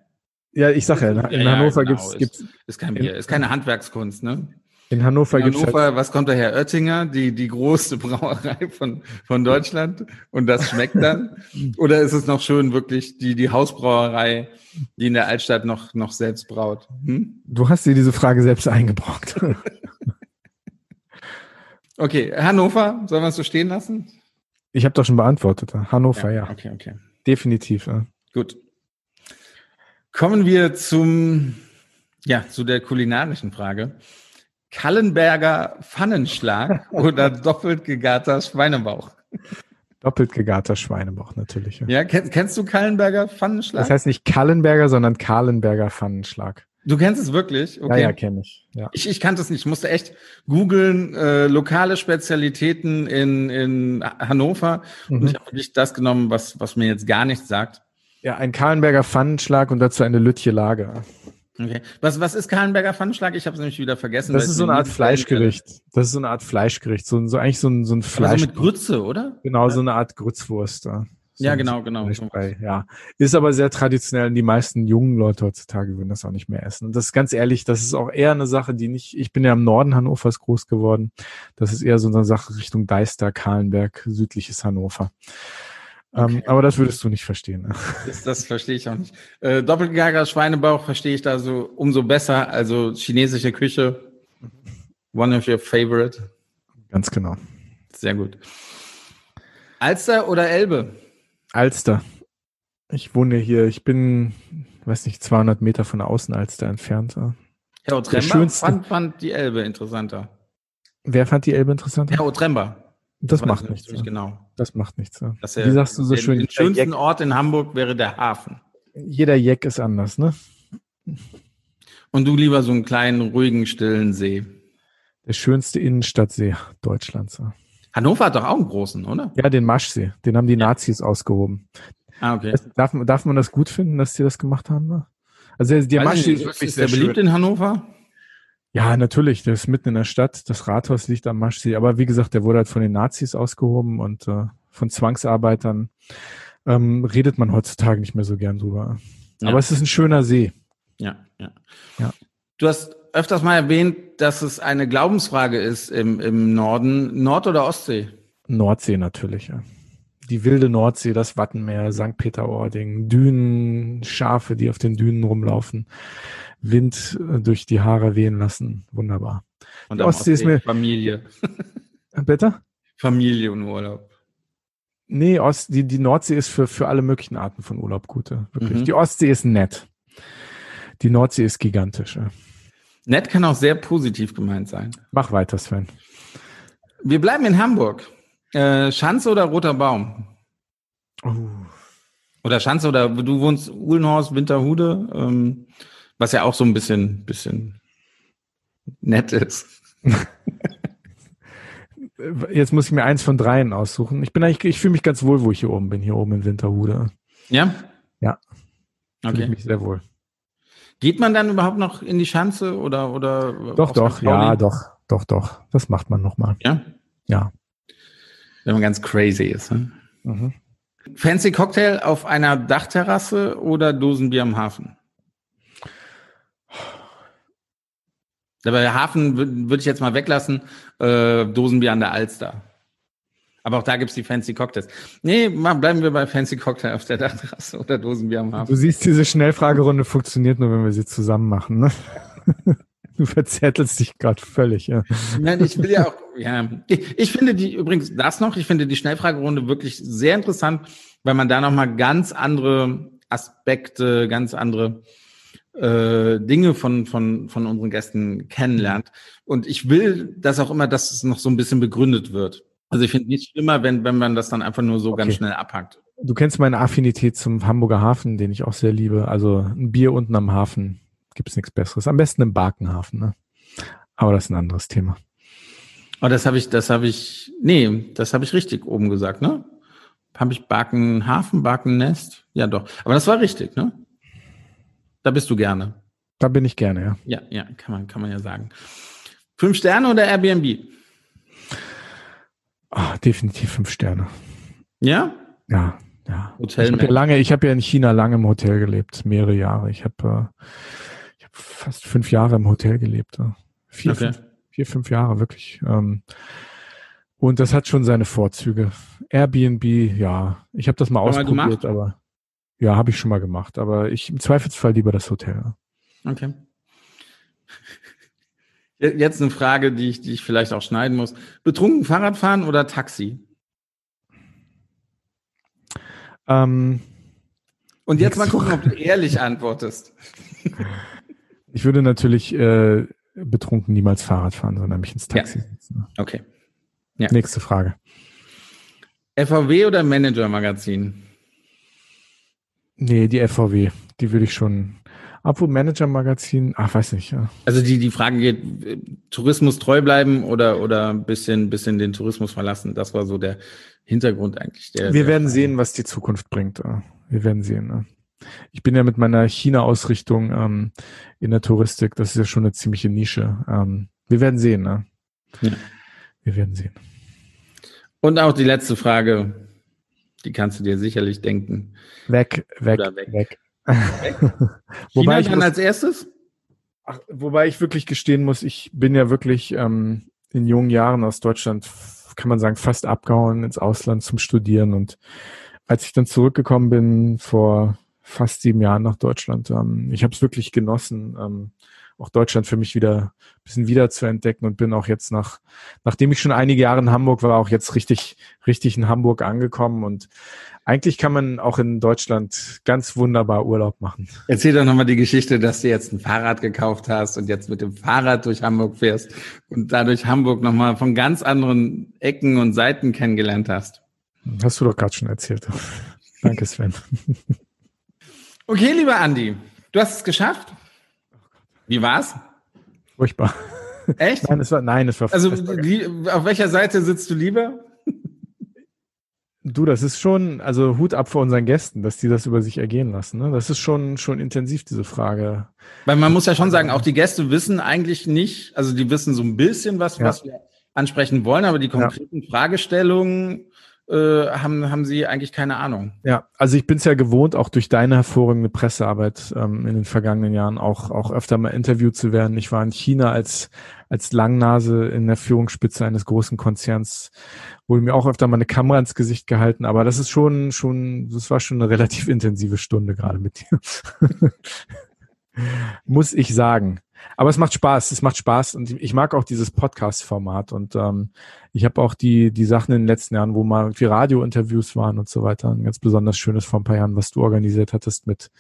Ja, ich sage ja, in, ja, Hannover ja, genau. gibt's, gibt's. Ist, ist kein Bier, ist keine Handwerkskunst, ne? In Hannover, in Hannover halt was kommt daher? Oettinger, die, die große Brauerei von, von Deutschland und das schmeckt dann? Oder ist es noch schön wirklich die, die Hausbrauerei, die in der Altstadt noch, noch selbst braut? Hm? Du hast dir diese Frage selbst eingebrockt. okay, Hannover, sollen wir es so stehen lassen? Ich habe doch schon beantwortet. Hannover, ja. ja. Okay, okay. Definitiv. Ja. Gut. Kommen wir zum, ja, zu der kulinarischen Frage. Kallenberger Pfannenschlag oder doppelt gegarter Schweinebauch? Doppelt gegarter Schweinebauch, natürlich. Ja, ja kennst, kennst du Kallenberger Pfannenschlag? Das heißt nicht Kallenberger, sondern Kahlenberger Pfannenschlag. Du kennst es wirklich? Okay. Ja, ja, kenne ich. Ja. ich. Ich kannte es nicht. Ich musste echt googeln, äh, lokale Spezialitäten in, in Hannover. Mhm. Und ich habe wirklich das genommen, was, was mir jetzt gar nichts sagt. Ja, ein Kahlenberger Pfannenschlag und dazu eine Lütje Lager. Okay. Was, was ist Kahlenberger Pfannenschlag? Ich habe es nämlich wieder vergessen. Das ist so eine Art Fleischgericht. Das ist so eine Art Fleischgericht. So, so eigentlich so ein, so ein Fleisch. Also mit Grütze, oder? Genau, so eine Art Grützwurst. Da. So ja, genau, genau. Ja, ist aber sehr traditionell und die meisten jungen Leute heutzutage würden das auch nicht mehr essen. Und das ist ganz ehrlich, das ist auch eher eine Sache, die nicht, ich bin ja im Norden Hannovers groß geworden. Das ist eher so eine Sache Richtung Deister, Kahlenberg, südliches Hannover. Ähm, okay. Ähm, aber das würdest du nicht verstehen. Ne? Das, das verstehe ich auch nicht. Äh, Doppelgager Schweinebauch verstehe ich da so umso besser. Also chinesische Küche, one of your favorite. Ganz genau. Sehr gut. Alster oder Elbe? Alster. Ich wohne hier, ich bin, weiß nicht, 200 Meter von der Außenalster entfernt. Herr Otremba fand, fand die Elbe interessanter. Wer fand die Elbe interessanter? Herr Otremba. Das, macht nichts. Ja. Genau. Das macht nichts. Ja. Wie sagst du so den, schön? Den schönsten Ort in Hamburg wäre der Hafen. Jeder Jeck ist anders, ne? Und du lieber so einen kleinen, ruhigen, stillen See. Der schönste Innenstadtsee Deutschlands. Ja. Hannover hat doch auch einen großen, oder? Ja, den Maschsee. Den haben die. Nazis ausgehoben. Ah, okay. Darf, darf man das gut finden, dass sie das gemacht haben? Ne? Also der Maschsee ist wirklich ist sehr beliebt schön. in Hannover. Ja, natürlich, der ist mitten in der Stadt. Das Rathaus liegt am Maschsee. Aber wie gesagt, der wurde halt von den Nazis ausgehoben und äh, von Zwangsarbeitern. Ähm, redet man heutzutage nicht mehr so gern drüber. Ja. Aber es ist ein schöner See. Ja, ja. ja. Du hast öfters mal erwähnt, dass es eine Glaubensfrage ist im, im Norden. Nord- oder Ostsee? Nordsee natürlich, ja. Die wilde Nordsee, das Wattenmeer, St. Peter-Ording, Dünen, Schafe, die auf den Dünen rumlaufen. Wind äh, durch die Haare wehen lassen. Wunderbar. Und Die Ostsee ist mir- Familie. Bitte? Familie und Urlaub. Nee, Ost, die, die Nordsee ist für, für alle möglichen Arten von Urlaub gut. Wirklich. Mhm. Die Ostsee ist nett. Die Nordsee ist gigantisch. ja. Nett kann auch sehr positiv gemeint sein. Mach weiter, Sven. Wir bleiben in Hamburg. Äh, Schanze oder Roter Baum? Oh. Oder Schanze oder du wohnst Uhlenhorst, Winterhude, ähm, was ja auch so ein bisschen, bisschen nett ist. Jetzt muss ich mir eins von dreien aussuchen. Ich bin eigentlich, ich fühle mich ganz wohl, wo ich hier oben bin, hier oben in Winterhude. Ja? Ja. Fühle ich mich sehr wohl. Geht man dann überhaupt noch in die Schanze oder, oder? Doch, doch, ja, doch, doch, doch. Das macht man nochmal. Ja? Ja. Wenn man ganz crazy ist. Ne? Mhm. Fancy Cocktail auf einer Dachterrasse oder Dosenbier am Hafen? Dabei Hafen würde würd ich jetzt mal weglassen, äh, Dosenbier an der Alster. Aber auch da gibt's die Fancy Cocktails. Nee, mal bleiben wir bei Fancy Cocktail auf der Dachterrasse oder Dosenbier am Du Hafen. siehst, diese Schnellfragerunde funktioniert nur, wenn wir sie zusammen machen. Ne? Du verzettelst dich gerade völlig. Ja. Nein, ich will ja auch, ja. Ich, ich finde die, übrigens das noch, ich finde die Schnellfragerunde wirklich sehr interessant, weil man da nochmal ganz andere Aspekte, ganz andere äh, Dinge von, von, von unseren Gästen kennenlernt. Und ich will das auch immer, dass es noch so ein bisschen begründet wird. Also ich finde nicht schlimmer, wenn, wenn man das dann einfach nur so ganz Okay. schnell abhackt. Du kennst meine Affinität zum Hamburger Hafen, den ich auch sehr liebe. Also ein Bier unten am Hafen gibt's nichts Besseres. Am besten im Barkenhafen. Ne? Aber das ist ein anderes Thema. Oh, das habe ich, das habe ich, nee, das habe ich richtig oben gesagt, ne? Habe ich Barkenhafen, Barkennest? Ja, doch. Aber das war richtig, ne? Da bist du gerne. Da bin ich gerne, ja. Ja, ja, kann man, kann man ja sagen. Fünf Sterne oder Airbnb? Ah, definitiv fünf Sterne. Ja? Ja, ja. Hotel ich habe ja lange, ich habe ja in China lange im Hotel gelebt, mehrere Jahre. Ich habe äh, ich hab fast fünf Jahre im Hotel gelebt. Ja. Vier, Okay. fünf, vier, fünf Jahre wirklich. Ähm, und das hat schon seine Vorzüge. Airbnb, ja, ich habe das mal mal ausprobiert, aber ja, habe ich schon mal gemacht. Aber ich im Zweifelsfall lieber das Hotel. ja. Okay. Jetzt eine Frage, die ich, die ich vielleicht auch schneiden muss. Betrunken Fahrradfahren oder Taxi? Ähm, Und jetzt mal gucken, ob du ehrlich antwortest. ich würde natürlich äh, betrunken niemals Fahrrad fahren, sondern mich ins Taxi setzen. Okay. Ja. Nächste Frage. FVW oder Manager-Magazin? Nee, die FVW, die würde ich schon. Obwohl Manager-Magazin, ach, weiß nicht. Ja. Also die, die Frage geht, Tourismus treu bleiben oder, oder ein bisschen, bisschen den Tourismus verlassen. Das war so der Hintergrund eigentlich. Der, Wir der werden Frage. sehen, was die Zukunft bringt. Wir werden sehen. Ich bin ja mit meiner China-Ausrichtung ähm, in der Touristik, das ist ja schon eine ziemliche Nische. Ähm, wir werden sehen. Ne? Ja. Wir werden sehen. Und auch die letzte Frage, die kannst du dir sicherlich denken. Weg, weg, Oder weg. weg. China wobei, ich dann muss, als erstes? ach, wobei ich wirklich gestehen muss, ich bin ja wirklich ähm, in jungen Jahren aus Deutschland, kann man sagen, fast abgehauen ins Ausland zum Studieren. Und als ich dann zurückgekommen bin vor fast sieben Jahren nach Deutschland, ähm, ich habe es wirklich genossen, ähm, auch Deutschland für mich wieder ein bisschen wieder zu entdecken und bin auch jetzt nach, nachdem ich schon einige Jahre in Hamburg war, auch jetzt richtig, richtig in Hamburg angekommen und eigentlich kann man auch in Deutschland ganz wunderbar Urlaub machen. Erzähl doch nochmal die Geschichte, dass du jetzt ein Fahrrad gekauft hast und jetzt mit dem Fahrrad durch Hamburg fährst und dadurch Hamburg nochmal von ganz anderen Ecken und Seiten kennengelernt hast. Hast du doch gerade schon erzählt. Danke, Sven. Okay, lieber Andi, du hast es geschafft. Wie war's? Furchtbar. Echt? Nein, es war, nein, es war, Also, die, auf welcher Seite sitzt du lieber? du, das ist schon, also Hut ab vor unseren Gästen, dass die das über sich ergehen lassen. Ne? Das ist schon, schon intensiv, diese Frage. Weil man muss ja schon sagen, auch die Gäste wissen eigentlich nicht, also die wissen so ein bisschen was, Ja. was wir ansprechen wollen, aber die konkreten Fragestellungen äh, haben, haben sie eigentlich keine Ahnung. Ja, also ich bin es ja gewohnt, auch durch deine hervorragende Pressearbeit ähm, in den vergangenen Jahren auch, auch öfter mal interviewt zu werden. Ich war in China als, als Langnase in der Führungsspitze eines großen Konzerns, wurde mir auch öfter mal eine Kamera ins Gesicht gehalten, aber das ist schon, schon, das war schon eine relativ intensive Stunde gerade mit dir. Muss ich sagen. Aber es macht Spaß, es macht Spaß und ich mag auch dieses Podcast-Format und ähm, ich habe auch die, die Sachen in den letzten Jahren, wo mal irgendwie Radio-Interviews waren und so weiter, ein ganz besonders schönes vor ein paar Jahren, was du organisiert hattest mit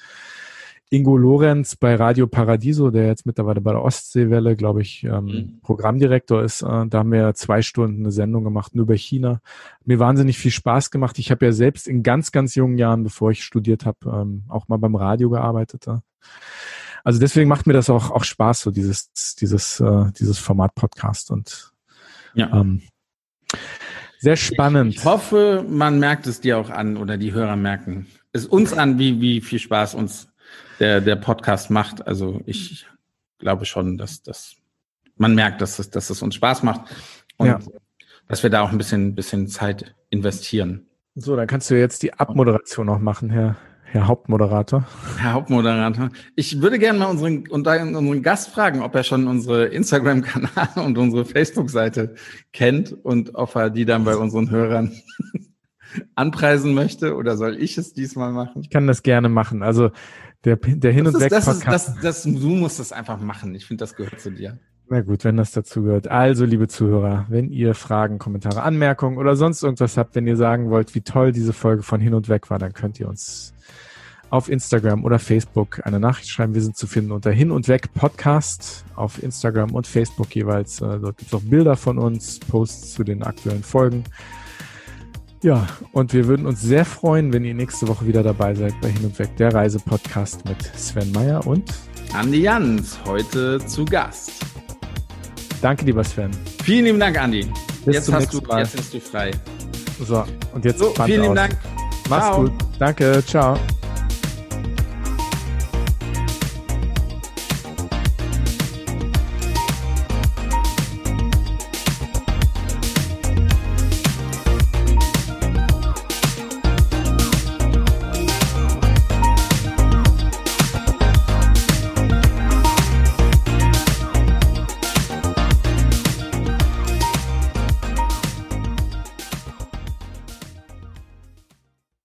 Ingo Lorenz bei Radio Paradiso, der jetzt mittlerweile bei der Ostseewelle, glaube ich, ähm, mhm. Programmdirektor ist. Äh, da haben wir zwei Stunden eine Sendung gemacht, nur über China. Mir wahnsinnig viel Spaß gemacht. Ich habe ja selbst in ganz, ganz jungen Jahren, bevor ich studiert habe, ähm, auch mal beim Radio gearbeitet. Also deswegen macht mir das auch, auch Spaß, so dieses, dieses, äh, dieses Format Podcast und ja. ähm, sehr spannend. Ich, ich hoffe, man merkt es dir auch an oder die Hörer merken es uns an, wie, wie viel Spaß uns der, der Podcast macht. Also ich glaube schon, dass, dass man merkt, dass es, dass es uns Spaß macht und ja. dass wir da auch ein bisschen, bisschen Zeit investieren. So, dann kannst du jetzt die Abmoderation noch machen, Herr, Herr Hauptmoderator. Herr Hauptmoderator. Ich würde gerne mal unseren, unseren Gast fragen, ob er schon unsere Instagram-Kanal und unsere Facebook-Seite kennt und ob er die dann bei unseren Hörern anpreisen möchte oder soll ich es diesmal machen? Ich kann das gerne machen. Also der, der Hin- und ist, Weg das das, das, Du musst das einfach machen. Ich finde, das gehört zu dir. Na gut, wenn das dazu gehört. Also, liebe Zuhörer, wenn ihr Fragen, Kommentare, Anmerkungen oder sonst irgendwas habt, wenn ihr sagen wollt, wie toll diese Folge von Hin und Weg war, dann könnt ihr uns auf Instagram oder Facebook eine Nachricht schreiben. Wir sind zu finden unter Hin und Weg Podcast auf Instagram und Facebook jeweils. Äh, dort gibt es auch Bilder von uns, Posts zu den aktuellen Folgen. Ja, und wir würden uns sehr freuen, wenn ihr nächste Woche wieder dabei seid bei Hin und Weg, der Reisepodcast mit Sven Meyer und Andi Jans, heute zu Gast. Danke, lieber Sven. Vielen lieben Dank, Andi. Bis jetzt, hast du, jetzt bist du frei. So, und jetzt so, vielen lieben Dank. Mach's ciao. gut. Danke, ciao.